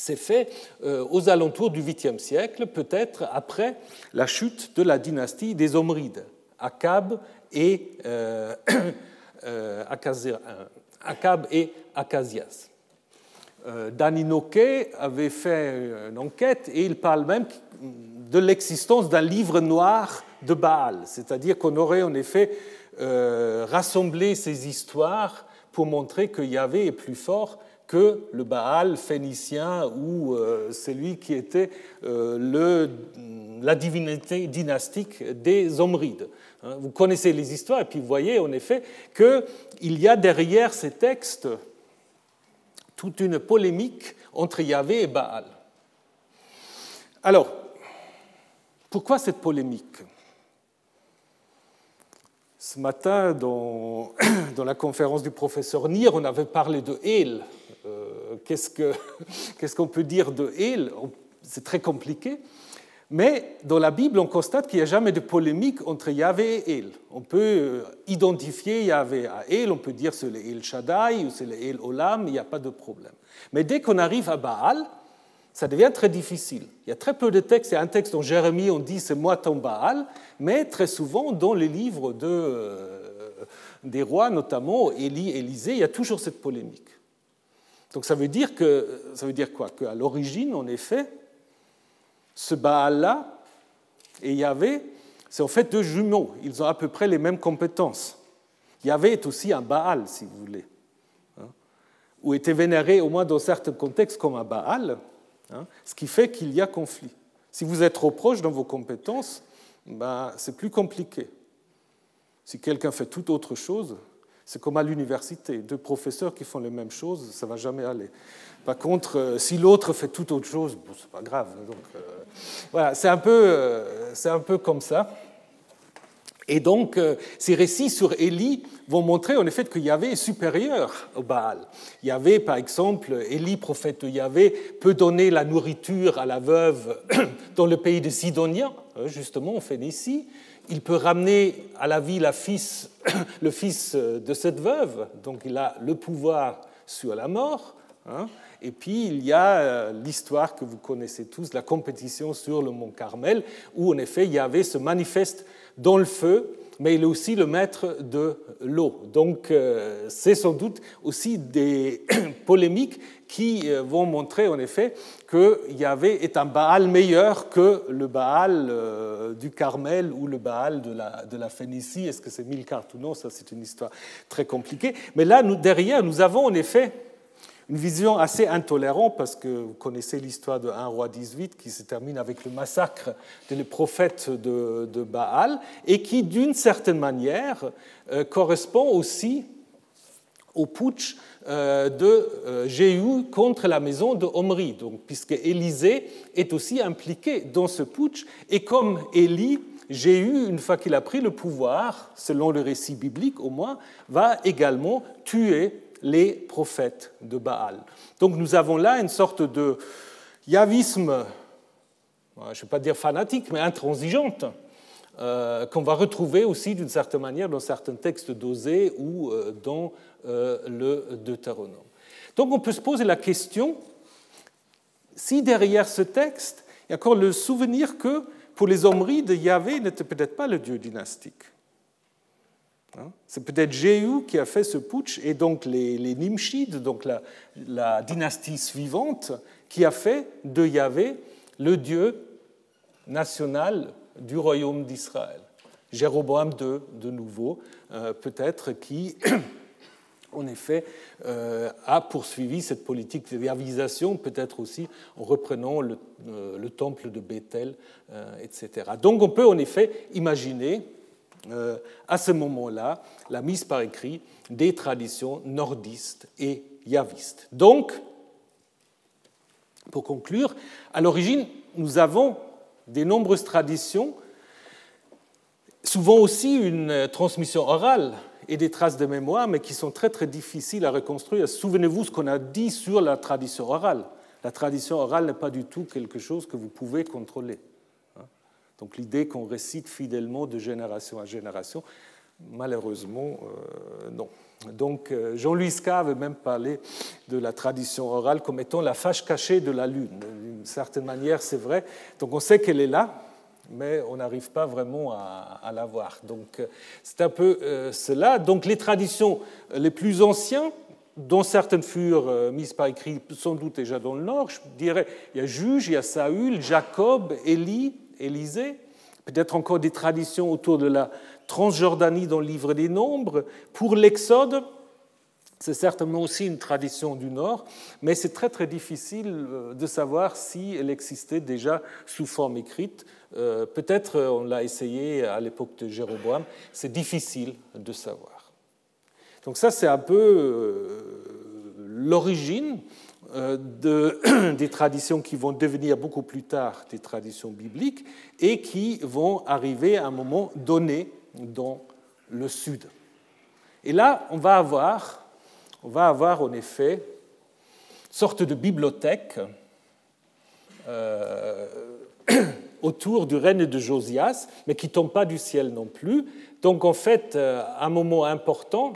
s'est fait aux alentours du 8e siècle, peut-être après la chute de la dynastie des Omrides, Akab et, *clears throat* Akab et Akasias. Danny avait fait une enquête et il parle même de l'existence d'un livre noir de Baal, c'est-à-dire qu'on aurait en effet euh, rassemblé ces histoires pour montrer que Yahvé est plus fort que le Baal phénicien ou euh, celui qui était euh, la divinité dynastique des Omrides. Hein, vous connaissez les histoires et puis vous voyez en effet qu'il y a derrière ces textes toute une polémique entre Yahvé et Baal. Alors, pourquoi cette polémique? Ce matin, dans, *clears throat* la conférence du professeur Nier, on avait parlé de El. Euh, *laughs* Qu'est-ce qu'on peut dire de El C'est très compliqué. Mais dans la Bible, on constate qu'il n'y a jamais de polémique entre Yahvé et El. On peut euh, identifier Yahvé à El, on peut dire c'est le El Shaddai ou c'est le El Olam, il n'y a pas de problème. Mais dès qu'on arrive à Baal, ça devient très difficile. Il y a très peu de textes. Il y a un texte dont Jérémie, on dit c'est moi ton Baal, mais très souvent dans les livres euh, des rois, notamment Élie, Élisée, il y a toujours cette polémique. Donc ça veut dire, que, ça veut dire quoi? Qu'à l'origine, en effet, ce Baal-là et Yahvé, c'est en fait deux jumeaux. Ils ont à peu près les mêmes compétences. Yahvé est aussi un Baal, si vous voulez, hein, ou était vénéré, au moins dans certains contextes, comme un Baal. Hein, ce qui fait qu'il y a conflit. Si vous êtes trop proche dans vos compétences, ben, c'est plus compliqué. Si quelqu'un fait tout autre chose, c'est comme à l'université. Deux professeurs qui font les mêmes choses, ça ne va jamais aller. Par contre, euh, si l'autre fait tout autre chose, bon, c'est pas grave. Donc, euh, voilà, c'est un, peu, euh, c'est un peu comme ça. Et donc, ces récits sur Élie vont montrer en effet que Yahvé est supérieur au Baal. Yahvé, par exemple, Élie, prophète de Yahvé, peut donner la nourriture à la veuve *clears throat* dans le pays de Sidonia, hein, justement en Phénicie. Il peut ramener à la vie *coughs* le fils de cette veuve, donc il a le pouvoir sur la mort. Hein. Et puis il y a euh, l'histoire que vous connaissez tous, la compétition sur le mont Carmel, où en effet Yahvé se manifeste dans le feu, mais il est aussi le maître de l'eau. Donc euh, c'est sans doute aussi des *clears throat* polémiques qui euh, vont montrer en effet que Yahvé est un Baal meilleur que le Baal euh, du Carmel ou le Baal de la, de la Phénicie. Est-ce que c'est Milcart ou non? Ça, c'est une histoire très compliquée. Mais là, derrière, nous avons en effet une vision assez intolérante, parce que vous connaissez l'histoire de 1 roi 18 qui se termine avec le massacre des prophètes de, Baal, et qui, d'une certaine manière, euh, correspond aussi au putsch euh, de euh, Jéhu contre la maison de Omri, donc, puisque Élisée est aussi impliqué dans ce putsch, et comme Élie, Jéhu, une fois qu'il a pris le pouvoir, selon le récit biblique au moins, va également tuer les prophètes de Baal. Donc nous avons là une sorte de yavisme, je ne vais pas dire fanatique, mais intransigeante, euh, qu'on va retrouver aussi d'une certaine manière dans certains textes d'Osée ou euh, dans euh, le Deutéronome. Donc on peut se poser la question si derrière ce texte, il y a encore le souvenir que pour les Omrides, Yahvé n'était peut-être pas le dieu dynastique. Hein? C'est peut-être Jéhu qui a fait ce putsch et donc les, les Nimshides, donc la, dynastie suivante, qui a fait de Yahvé le dieu national du royaume d'Israël. Jéroboam II, de nouveau, euh, peut-être, qui, *clears throat* en effet, euh, a poursuivi cette politique de yavisation, peut-être aussi en reprenant le, euh, temple de Bethel, etc. Donc on peut en effet imaginer à ce moment-là la mise par écrit des traditions nordistes et yavistes. Donc, pour conclure, à l'origine, nous avons des nombreuses traditions, souvent aussi une transmission orale et des traces de mémoire, mais qui sont très très difficiles à reconstruire. Souvenez-vous ce qu'on a dit sur la tradition orale. La tradition orale n'est pas du tout quelque chose que vous pouvez contrôler. Donc l'idée qu'on récite fidèlement de génération à génération, Malheureusement, non. Donc Jean-Louis Ska avait même parlé de la tradition orale comme étant la fâche cachée de la Lune. D'une certaine manière, c'est vrai. Donc on sait qu'elle est là, mais on n'arrive pas vraiment à, la voir. Donc c'est un peu cela. Donc les traditions les plus anciennes dont certaines furent euh, mises par écrit sans doute déjà dans le Nord. Je dirais, il y a Juge, il y a Saül, Jacob, Élie, Élisée, peut-être encore des traditions autour de la Transjordanie dans le livre des Nombres. Pour l'Exode, c'est certainement aussi une tradition du Nord, mais c'est très très difficile euh, de savoir si elle existait déjà sous forme écrite. Euh, peut-être on l'a essayé à l'époque de Jéroboam, c'est difficile de savoir. Donc ça, c'est un peu euh, l'origine euh, *clears throat* des traditions qui vont devenir beaucoup plus tard des traditions bibliques et qui vont arriver à un moment donné dans le Sud. Et là, on va avoir, on va avoir en effet une sorte de bibliothèque euh, *clears throat* autour du règne de Josias, mais qui ne tombe pas du ciel non plus. Donc en fait, un moment important,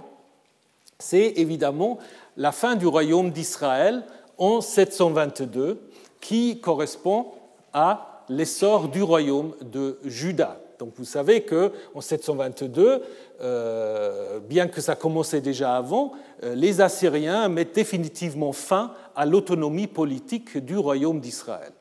c'est évidemment la fin du royaume d'Israël en 722, qui correspond à l'essor du royaume de Juda. Donc vous savez qu'en 722, euh, bien que ça commençait déjà avant, euh, les Assyriens mettent définitivement fin à l'autonomie politique du royaume d'Israël.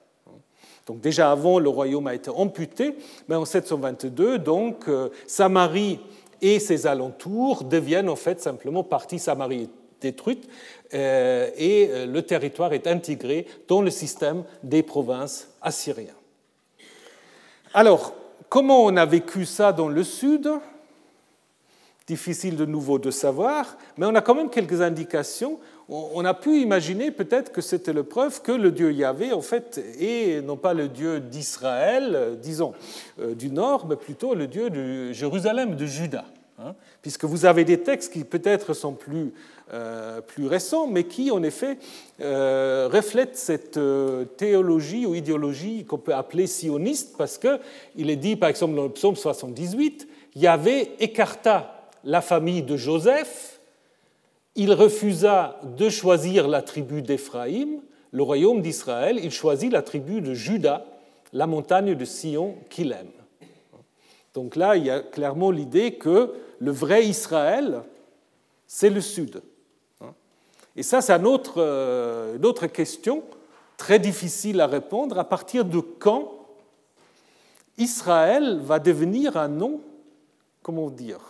Donc déjà avant, le royaume a été amputé, mais en 722, donc euh, Samarie et ses alentours deviennent en fait simplement partie Samarie détruite euh, et euh, le territoire est intégré dans le système des provinces assyriennes. Alors, comment on a vécu ça dans le sud? Difficile de nouveau de savoir, mais on a quand même quelques indications. On a pu imaginer peut-être que c'était la preuve que le Dieu Yahvé, en fait, est non pas le Dieu d'Israël, disons, euh, du nord, mais plutôt le Dieu de Jérusalem, de Juda. Hein, puisque vous avez des textes qui peut-être sont plus, euh, récents, mais qui en effet euh, reflètent cette euh, théologie ou idéologie qu'on peut appeler sioniste, parce qu'il est dit par exemple dans le psaume 78, Yahvé écarta la famille de Joseph, il refusa de choisir la tribu d'Éphraïm, le royaume d'Israël, il choisit la tribu de Juda, la montagne de Sion qu'il aime. Donc là, il y a clairement l'idée que le vrai Israël, c'est le Sud. Et ça, c'est euh, une autre, question très difficile à répondre. À partir de quand Israël va devenir un nom, comment dire,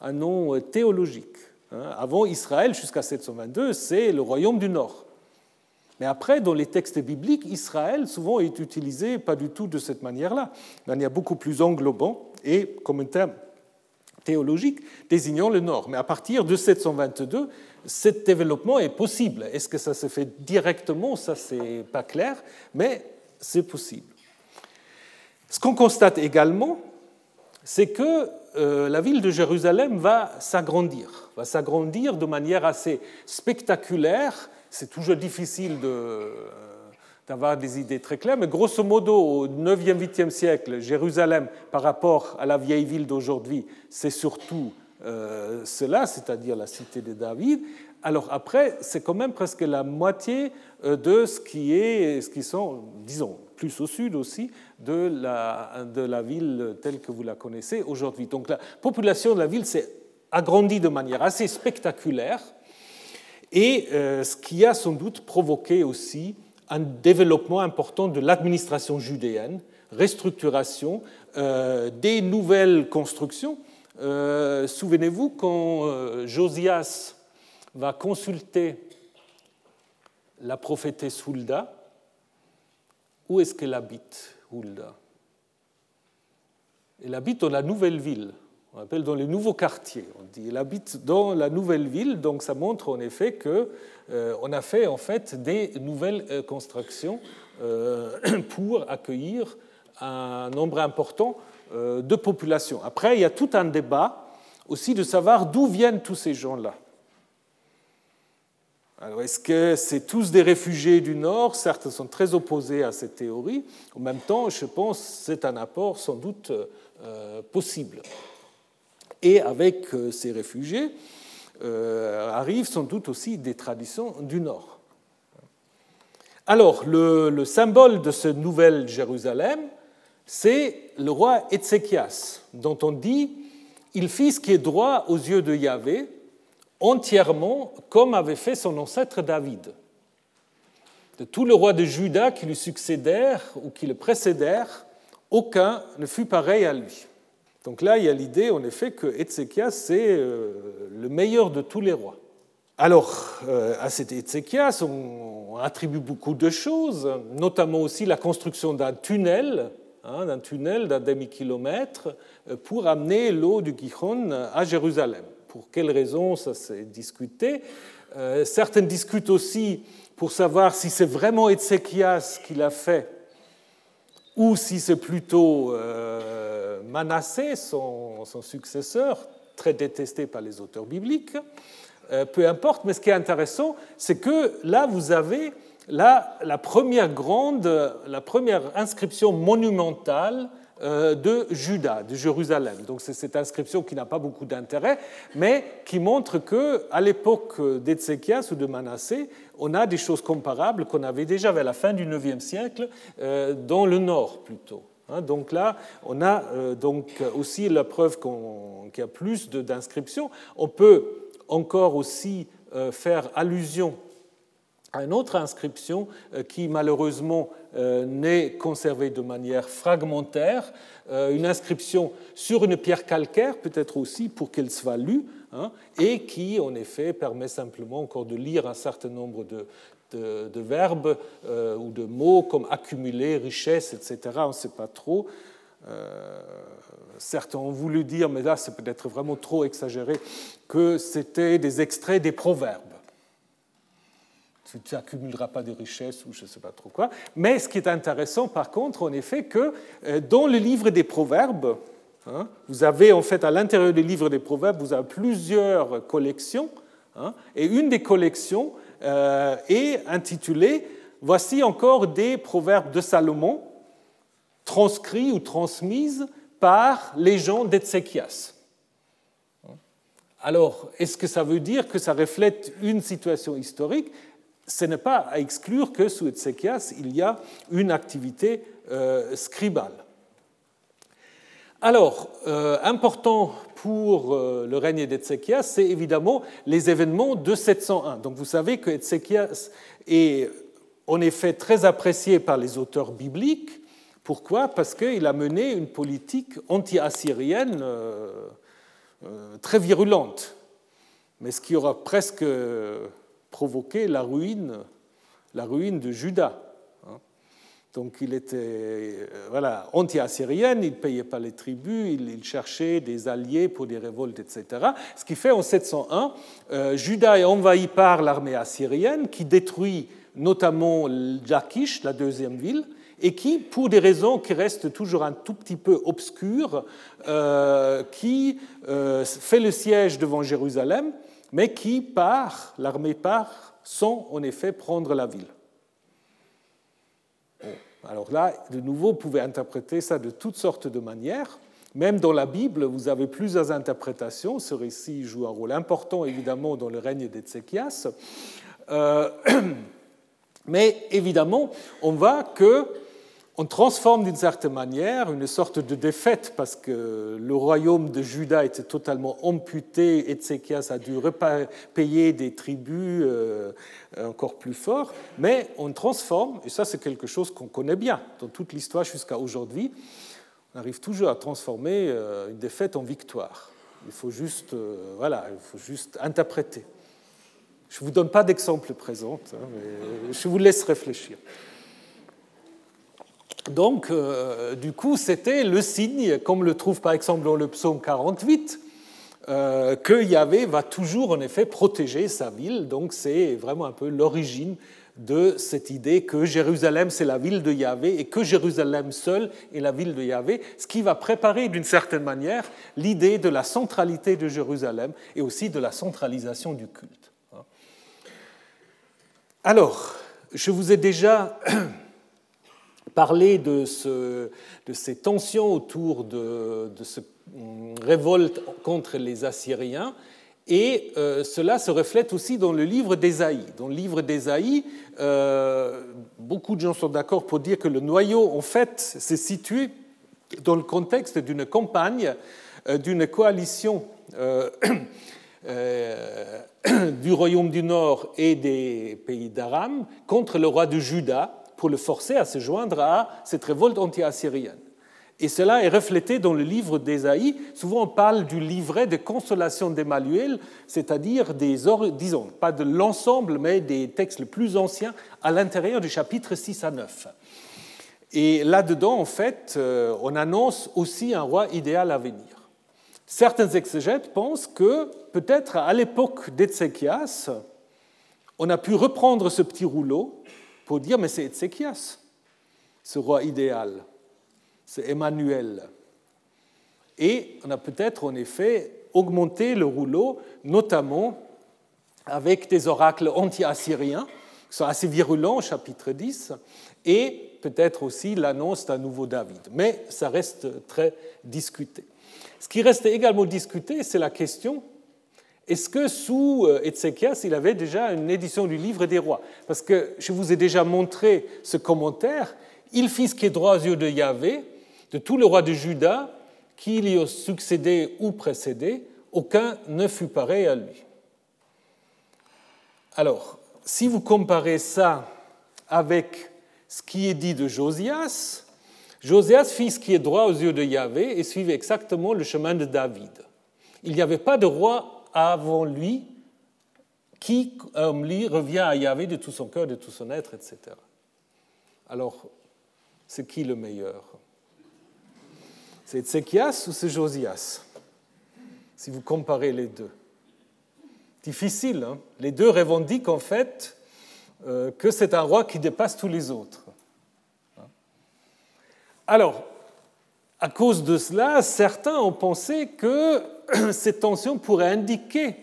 un nom euh, théologique hein? Avant Israël, jusqu'à 722, c'est le royaume du Nord. Mais après, dans les textes bibliques, Israël souvent est utilisé pas du tout de cette manière-là, d'une manière beaucoup plus englobant et comme un terme théologique désignant le Nord. Mais à partir de 722, ce développement est possible. Est-ce que ça se fait directement? Ça, c'est pas clair, mais c'est possible. Ce qu'on constate également, c'est que euh, la ville de Jérusalem va s'agrandir, va s'agrandir de manière assez spectaculaire c'est toujours difficile d'avoir des idées très claires, mais grosso modo, au 9e, 8e siècle, Jérusalem, par rapport à la vieille ville d'aujourd'hui, c'est surtout euh, cela, c'est-à-dire la cité de David. Alors après, c'est quand même presque la moitié euh, de ce qui est, ce qui sont, disons, plus au sud aussi, de la ville telle que vous la connaissez aujourd'hui. Donc la population de la ville s'est agrandie de manière assez spectaculaire et euh, ce qui a sans doute provoqué aussi un développement important de l'administration judéenne, restructuration, euh, des nouvelles constructions. Euh, souvenez-vous quand Josias va consulter la prophétesse Hulda, où est-ce qu'elle habite, Hulda? Elle habite dans la nouvelle ville on appelle dans les nouveaux quartiers. On dit il habite dans la nouvelle ville, donc ça montre en effet que euh, on a fait en fait des nouvelles euh, constructions euh, *clears throat* pour accueillir un nombre important de populations. Après, il y a tout un débat aussi de savoir d'où viennent tous ces gens-là. Alors, est-ce que c'est tous des réfugiés du Nord? Certains sont très opposés à cette théorie. En même temps, je pense que c'est un apport sans doute possible. Et avec ces réfugiés arrivent sans doute aussi des traditions du Nord. Alors, le, symbole de ce nouvel Jérusalem, c'est le roi Ézéchias, dont on dit il fit ce qui est droit aux yeux de Yahvé, entièrement comme avait fait son ancêtre David. De tous les rois de Juda qui lui succédèrent ou qui le précédèrent, aucun ne fut pareil à lui. Donc là, il y a l'idée, en effet, que Ézéchias, c'est euh, le meilleur de tous les rois. Alors, euh, à cet Ézéchias, on attribue beaucoup de choses, notamment aussi la construction d'un tunnel, hein, d'un tunnel d'un demi-kilomètre, euh, pour amener l'eau du Gihon à Jérusalem. Pour quelles raisons, ça s'est discuté. Certains discutent aussi pour savoir si c'est vraiment Ézéchias qui l'a fait ou si c'est plutôt Manassé, son, successeur, très détesté par les auteurs bibliques. Euh, peu importe, mais ce qui est intéressant, c'est que là, vous avez la, première grande, la première inscription monumentale euh, de Juda, de Jérusalem. Donc c'est cette inscription qui n'a pas beaucoup d'intérêt, mais qui montre que à l'époque d'Ézéchias ou de Manassé, on a des choses comparables qu'on avait déjà vers la fin du IXe siècle euh, dans le nord plutôt. Hein. Donc là, on a donc aussi la preuve qu'il y a plus d'inscriptions. On peut encore aussi euh, faire allusion à une autre inscription euh, qui malheureusement euh, n'est conservée de manière fragmentaire, une inscription sur une pierre calcaire, peut-être aussi pour qu'elle soit lue, hein, et qui en effet permet simplement encore de lire un certain nombre de, de, verbes ou de mots comme accumuler, richesse, etc. On ne sait pas trop. Certains ont voulu dire, mais là c'est peut-être vraiment trop exagéré, que c'était des extraits des proverbes. Tu n'accumuleras pas de richesses ou je ne sais pas trop quoi. Mais ce qui est intéressant par contre, en effet, que euh, dans le livre des proverbes, hein, vous avez en fait à l'intérieur du livre des proverbes, vous avez plusieurs collections. Hein, et une des collections euh, est intitulée Voici encore des proverbes de Salomon, transcrits ou transmises par les gens d'Etséchias. Alors, est-ce que ça veut dire que ça reflète une situation historique? Ce n'est pas à exclure que sous Etséchias, il y a une activité euh, scribale. Alors, euh, important pour euh, le règne d'Etséchias, c'est évidemment les événements de 701. Donc vous savez que Etséchias est en effet très apprécié par les auteurs bibliques, pourquoi? Parce qu'il a mené une politique anti-assyrienne très virulente, mais ce qui aura presque provoqué la ruine, la ruine de Juda. Hein. Donc il était euh, voilà, anti-assyrien, il ne payait pas les tribus, il, cherchait des alliés pour des révoltes, etc. Ce qui fait en 701, Juda est envahi par l'armée assyrienne qui détruit notamment Lachish, la deuxième ville, et qui, pour des raisons qui restent toujours un tout petit peu obscures, euh, qui euh, fait le siège devant Jérusalem, mais qui part, l'armée part, sans en effet prendre la ville. Alors là, de nouveau, vous pouvez interpréter ça de toutes sortes de manières. Même dans la Bible, vous avez plusieurs interprétations. Ce récit joue un rôle important, évidemment, dans le règne d'Ézéchias. Euh, *clears throat* mais évidemment, on voit que on transforme d'une certaine manière une sorte de défaite parce que le royaume de Juda était totalement amputé, Ézéchias a dû payer des tribus euh, encore plus forts, mais on transforme, et ça c'est quelque chose qu'on connaît bien dans toute l'histoire jusqu'à aujourd'hui, on arrive toujours à transformer euh, une défaite en victoire. Il faut juste, euh, voilà, il faut juste interpréter. Je ne vous donne pas d'exemple présent, hein, mais je vous laisse réfléchir. Donc, euh, du coup, c'était le signe, comme le trouve par exemple dans le psaume 48, euh, que Yahvé va toujours en effet protéger sa ville. Donc, c'est vraiment un peu l'origine de cette idée que Jérusalem, c'est la ville de Yahvé et que Jérusalem seule est la ville de Yahvé, ce qui va préparer d'une certaine manière l'idée de la centralité de Jérusalem et aussi de la centralisation du culte. Alors, je vous ai déjà parler de, ces tensions autour de, de cette hum, révolte contre les Assyriens. Et euh, cela se reflète aussi dans le livre d'Ésaïe. Dans le livre d'Ésaïe, euh, beaucoup de gens sont d'accord pour dire que le noyau, en fait, s'est situé dans le contexte d'une campagne, euh, d'une coalition *coughs* *coughs* du royaume du Nord et des pays d'Aram contre le roi de Juda pour le forcer à se joindre à cette révolte anti-assyrienne. Et cela est reflété dans le livre d'Ésaïe. Souvent, on parle du livret de consolation d'Emmanuel, c'est-à-dire des, disons, pas de l'ensemble, mais des textes les plus anciens à l'intérieur du chapitre 6 à 9. Et là-dedans, en fait, euh, on annonce aussi un roi idéal à venir. Certains exégètes pensent que peut-être à l'époque d'Ézéchias, on a pu reprendre ce petit rouleau dire, mais c'est Ézéchias, ce roi idéal, c'est Emmanuel. Et on a peut-être en effet augmenté le rouleau, notamment avec des oracles anti-assyriens, qui sont assez virulents chapitre 10, et peut-être aussi l'annonce d'un nouveau David. Mais ça reste très discuté. Ce qui reste également discuté, c'est la question est-ce que sous euh, Ézéchias, il avait déjà une édition du livre des rois? Parce que je vous ai déjà montré ce commentaire. Il fit ce qui est droit aux yeux de Yahvé, de tous les rois de Juda qui lui ont succédé ou précédé, aucun ne fut pareil à lui. Alors, si vous comparez ça avec ce qui est dit de Josias, Josias fit ce qui est droit aux yeux de Yahvé et suivait exactement le chemin de David. Il n'y avait pas de roi avant lui, qui, comme lui, revient à Yahvé de tout son cœur, de tout son être, etc. Alors, c'est qui le meilleur? C'est Ézéchias ou c'est Josias? Si vous comparez les deux. Difficile, hein? Les deux revendiquent en fait euh, que c'est un roi qui dépasse tous les autres. Alors, à cause de cela, certains ont pensé que *clears throat* cette tension pourrait indiquer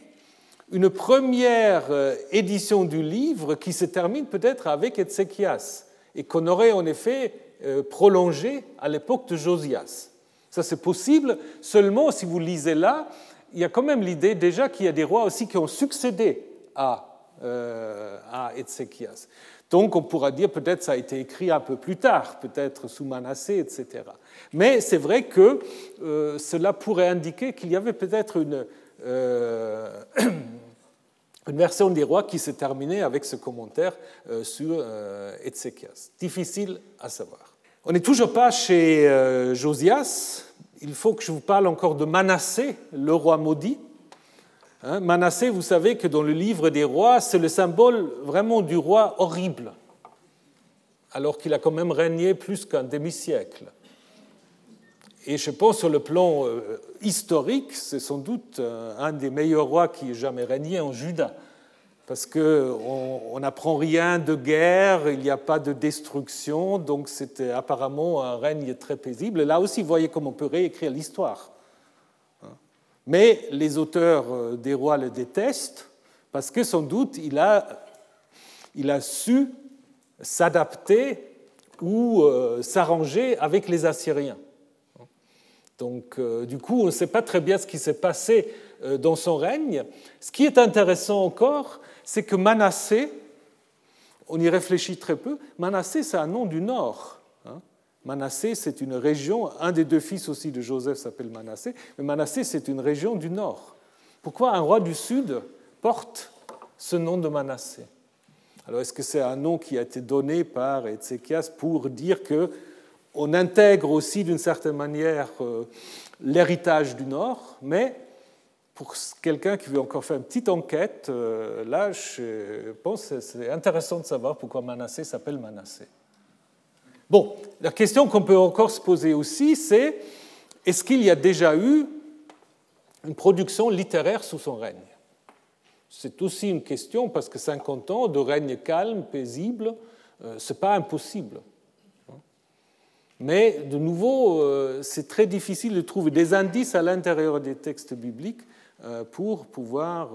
une première euh, édition du livre qui se termine peut-être avec Ézéchias et qu'on aurait en effet euh, prolongé à l'époque de Josias. Ça c'est possible, seulement si vous lisez là, il y a quand même l'idée déjà qu'il y a des rois aussi qui ont succédé à, euh, à. Donc on pourra dire peut-être ça a été écrit un peu plus tard, peut-être sous Manassé, etc. Mais c'est vrai que euh, cela pourrait indiquer qu'il y avait peut-être une, euh, *clears throat* une, version des rois qui s'est terminée avec ce commentaire euh, sur Ézéchias. Difficile à savoir. On n'est toujours pas chez Josias. Il faut que je vous parle encore de Manassé, le roi maudit. Hein, Manassé, vous savez que dans le livre des rois, c'est le symbole vraiment du roi horrible, alors qu'il a quand même régné plus qu'un demi-siècle. Et je pense sur le plan euh, historique, c'est sans doute euh, un des meilleurs rois qui ait jamais régné en Juda, parce qu'on n'apprend rien de guerre, il n'y a pas de destruction, donc c'était apparemment un règne très paisible. Là aussi, vous voyez comment on peut réécrire l'histoire. Mais les auteurs euh, des rois le détestent parce que sans doute il a, il a su s'adapter ou s'arranger avec les Assyriens. Donc, euh, du coup, on ne sait pas très bien ce qui s'est passé dans son règne. Ce qui est intéressant encore, c'est que Manassé, on y réfléchit très peu, Manassé, c'est un nom du Nord. Manassé, c'est une région, un des deux fils aussi de Joseph s'appelle Manassé, mais Manassé, c'est une région du nord. Pourquoi un roi du sud porte ce nom de Manassé? Alors, est-ce que c'est un nom qui a été donné par Ézéchias pour dire que on intègre aussi d'une certaine manière euh, l'héritage du Nord, mais pour quelqu'un qui veut encore faire une petite enquête, euh, là, je pense que c'est intéressant de savoir pourquoi Manassé s'appelle Manassé. Bon, la question qu'on peut encore se poser aussi, c'est est-ce qu'il y a déjà eu une production littéraire sous son règne? C'est aussi une question parce que 50 ans de règne calme, paisible, euh, ce n'est pas impossible. Mais de nouveau, euh, c'est très difficile de trouver des indices à l'intérieur des textes bibliques euh, pour pouvoir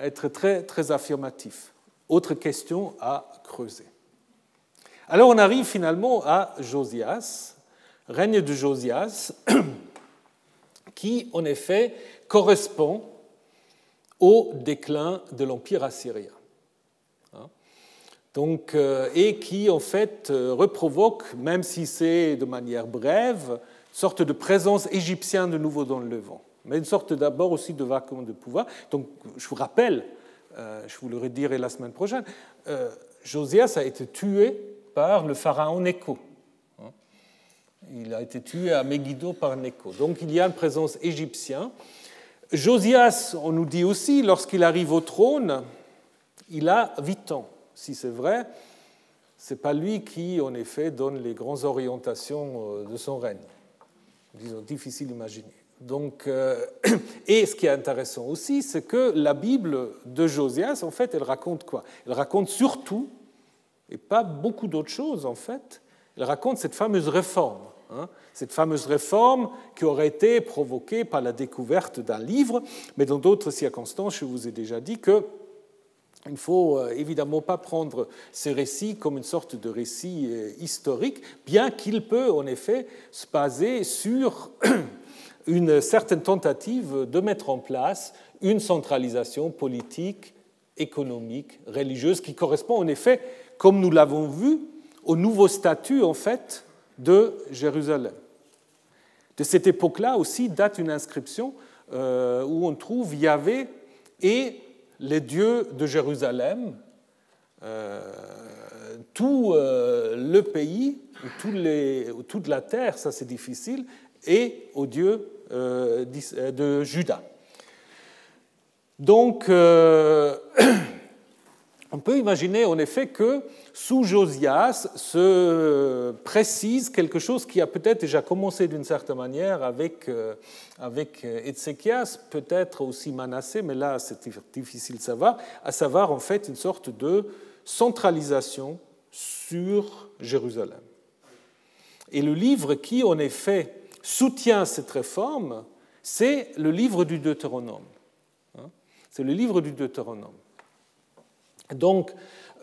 être très, très affirmatif. Autre question à creuser. Alors on arrive finalement à Josias, règne de Josias, *coughs* qui en effet correspond au déclin de l'Empire assyrien. Donc, euh, et qui en fait euh, reprovoque, même si c'est de manière brève, une sorte de présence égyptienne de nouveau dans le Levant, mais une sorte d'abord aussi de vacuum de pouvoir. Donc je vous rappelle, euh, je vous le redirai la semaine prochaine, Josias a été tué par le pharaon Necho. Hein? Il a été tué à Megiddo par Necho. Donc il y a une présence égyptienne Josias, on nous dit aussi, lorsqu'il arrive au trône, il a 8 ans. Si c'est vrai, ce n'est pas lui qui, en effet, donne les grandes orientations euh, de son règne. Disons, difficile d'imaginer. Donc, euh, *clears throat* et ce qui est intéressant aussi, c'est que la Bible de Josias, en fait, elle raconte quoi? Elle raconte surtout, et pas beaucoup d'autres choses, en fait, elle raconte cette fameuse réforme Hein, cette fameuse réforme qui aurait été provoquée par la découverte d'un livre, mais dans d'autres circonstances, je vous ai déjà dit que il ne faut euh, évidemment pas prendre ces récits comme une sorte de récit euh, historique, bien qu'il peut en effet se baser sur *clears throat* une certaine tentative de mettre en place une centralisation politique, économique, religieuse, qui correspond en effet, comme nous l'avons vu, au nouveau statut en fait de Jérusalem. De cette époque-là aussi date une inscription euh, où on trouve Yahvé et les dieux de Jérusalem. Euh, tout euh, le pays, toute la terre, ça c'est difficile, et aux dieux de Juda. Donc, *clears throat* on peut imaginer en effet que sous Josias se précise quelque chose qui a peut-être déjà commencé d'une certaine manière avec, euh, avec Ézéchias, peut-être aussi Manassé, mais là c'est difficile de savoir, à savoir en fait une sorte de centralisation sur Jérusalem. Et le livre qui en effet soutient cette réforme, c'est le livre du Deutéronome. Hein. C'est le livre du Deutéronome. Donc,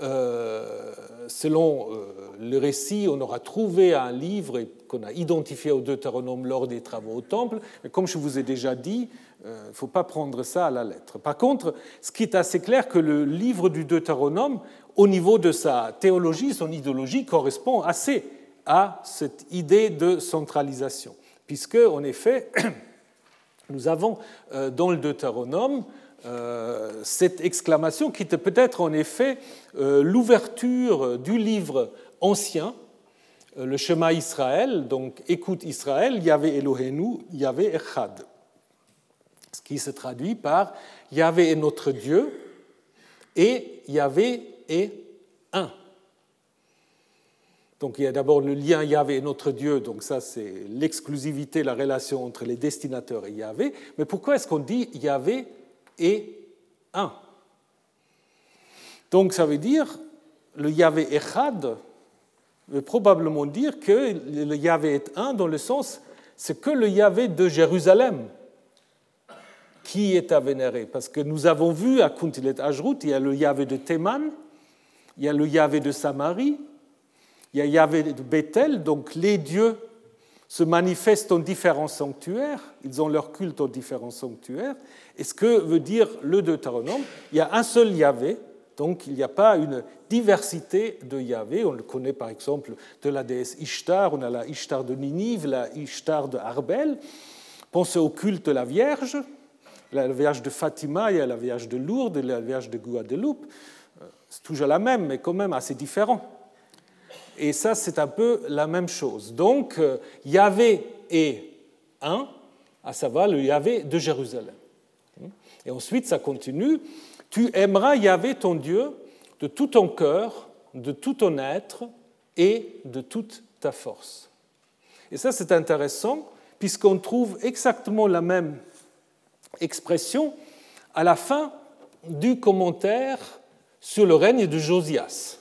euh, selon euh, le récit, on aura trouvé un livre qu'on a identifié au Deutéronome lors des travaux au Temple, mais comme je vous ai déjà dit, il euh, ne faut pas prendre ça à la lettre. Par contre, ce qui est assez clair, que le livre du Deutéronome, au niveau de sa théologie, son idéologie, correspond assez à cette idée de centralisation, puisque, en effet, *clears throat* nous avons dans le Deutéronome euh, cette exclamation qui était peut-être en effet euh, l'ouverture du livre ancien, euh, le chemin Israël, donc écoute Israël, Yahvé Elohenu, Yahvé Echad, ce qui se traduit par Yahvé est notre Dieu et Yahvé est un. Donc il y a d'abord le lien Yahvé et notre Dieu, donc ça c'est l'exclusivité, la relation entre les destinateurs et Yahvé. Mais pourquoi est-ce qu'on dit Yahvé et un. Donc ça veut dire, le Yahvé Echad veut probablement dire que le Yahvé est un dans le sens, c'est que le Yahvé de Jérusalem qui est à vénérer. Parce que nous avons vu à Kuntilet Ajrut, il y a le Yahvé de Théman, il y a le Yahvé de Samarie, il y a Yahvé de Bethel, donc les dieux se manifestent en différents sanctuaires, ils ont leur culte en différents sanctuaires. Et ce que veut dire le Deutéronome Il y a un seul Yahvé, donc il n'y a pas une diversité de Yahvé. On le connaît par exemple de la déesse Ishtar, on a la Ishtar de Ninive, la Ishtar de Arbel. Pensez au culte de la Vierge, la Vierge de Fatima, il y a la Vierge de Lourdes, la Vierge de Guadeloupe. Euh, c'est toujours la même, mais quand même assez différent. Et ça, c'est un peu la même chose. Donc, euh, Yahvé est un, à savoir le Yahvé de Jérusalem. Et ensuite, ça continue. Tu aimeras Yahvé ton Dieu de tout ton cœur, de tout ton être et de toute ta force. Et ça, c'est intéressant, puisqu'on trouve exactement la même expression à la fin du commentaire sur le règne de Josias.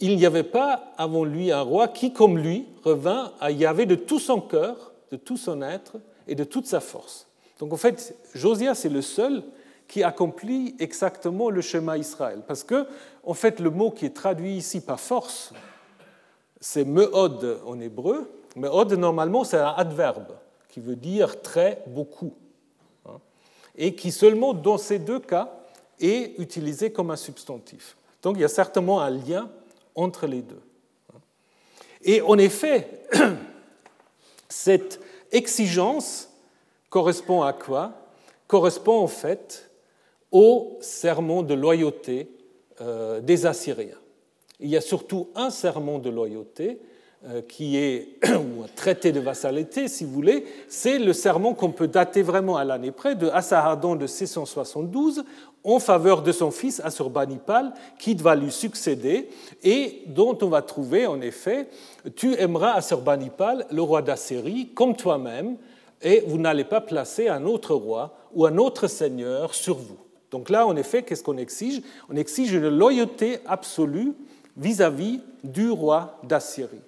Il n'y avait pas avant lui un roi qui, comme lui, revint à Yahvé de tout son cœur, de tout son être et de toute sa force. Donc en fait, Josias est le seul qui accomplit exactement le schéma Israël. Parce que, en fait, le mot qui est traduit ici par force, c'est meod en hébreu. Meod, normalement, c'est un adverbe qui veut dire très, beaucoup. Hein, et qui seulement, dans ces deux cas, est utilisé comme un substantif. Donc il y a certainement un lien entre les deux. Et en effet, *clears throat* cette exigence correspond à quoi? Correspond en fait au serment de loyauté euh, des Assyriens. Il y a surtout un serment de loyauté qui est, *clears throat* ou un traité de vassalité, si vous voulez, c'est le serment qu'on peut dater vraiment à l'année près, de Assarhaddon de 672, en faveur de son fils Assurbanipal, qui va lui succéder, et dont on va trouver en effet Tu aimeras Assurbanipal, le roi d'Assyrie, comme toi-même, et vous n'allez pas placer un autre roi ou un autre seigneur sur vous. Donc là, en effet, qu'est-ce qu'on exige? On exige une loyauté absolue vis-à-vis du roi d'Assyrie.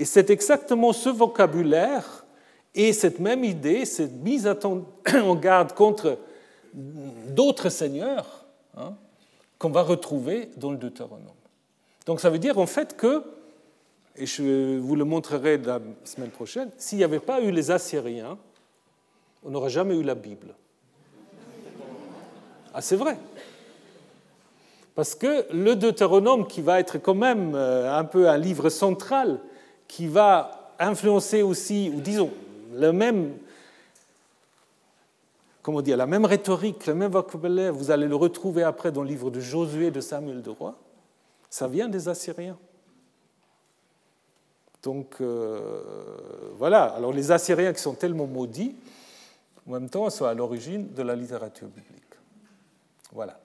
Et c'est exactement ce vocabulaire et cette même idée, cette mise *clears throat* en garde contre d'autres seigneurs hein, qu'on va retrouver dans le Deutéronome. Donc ça veut dire en fait que, et je vous le montrerai la semaine prochaine, s'il n'y avait pas eu les Assyriens, on n'aurait jamais eu la Bible. Ah, c'est vrai. Parce que le Deutéronome, qui va être quand même euh, un peu un livre central, qui va influencer aussi, ou disons, le même, comment dire, la même rhétorique, le même vocabulaire, vous allez le retrouver après dans le livre de Josué de Samuel de Roi, ça vient des Assyriens. Donc euh, voilà, alors les Assyriens qui sont tellement maudits, en même temps, sont à l'origine de la littérature biblique. Voilà.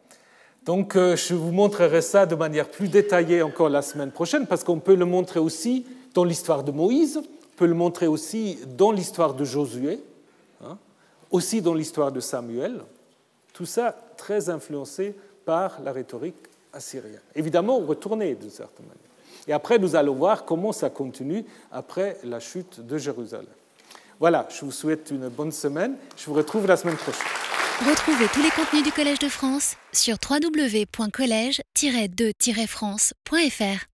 Donc euh, je vous montrerai ça de manière plus détaillée encore la semaine prochaine, parce qu'on peut le montrer aussi dans l'histoire de Moïse, on peut le montrer aussi dans l'histoire de Josué, aussi dans l'histoire de Samuel, tout ça très influencé par la rhétorique assyrienne. Évidemment, retourné d'une certaine manière. Et après, nous allons voir comment ça continue après la chute de Jérusalem. Voilà, je vous souhaite une bonne semaine. Je vous retrouve la semaine prochaine. Retrouvez tous les contenus du Collège de France sur www.colège-2-france.fr.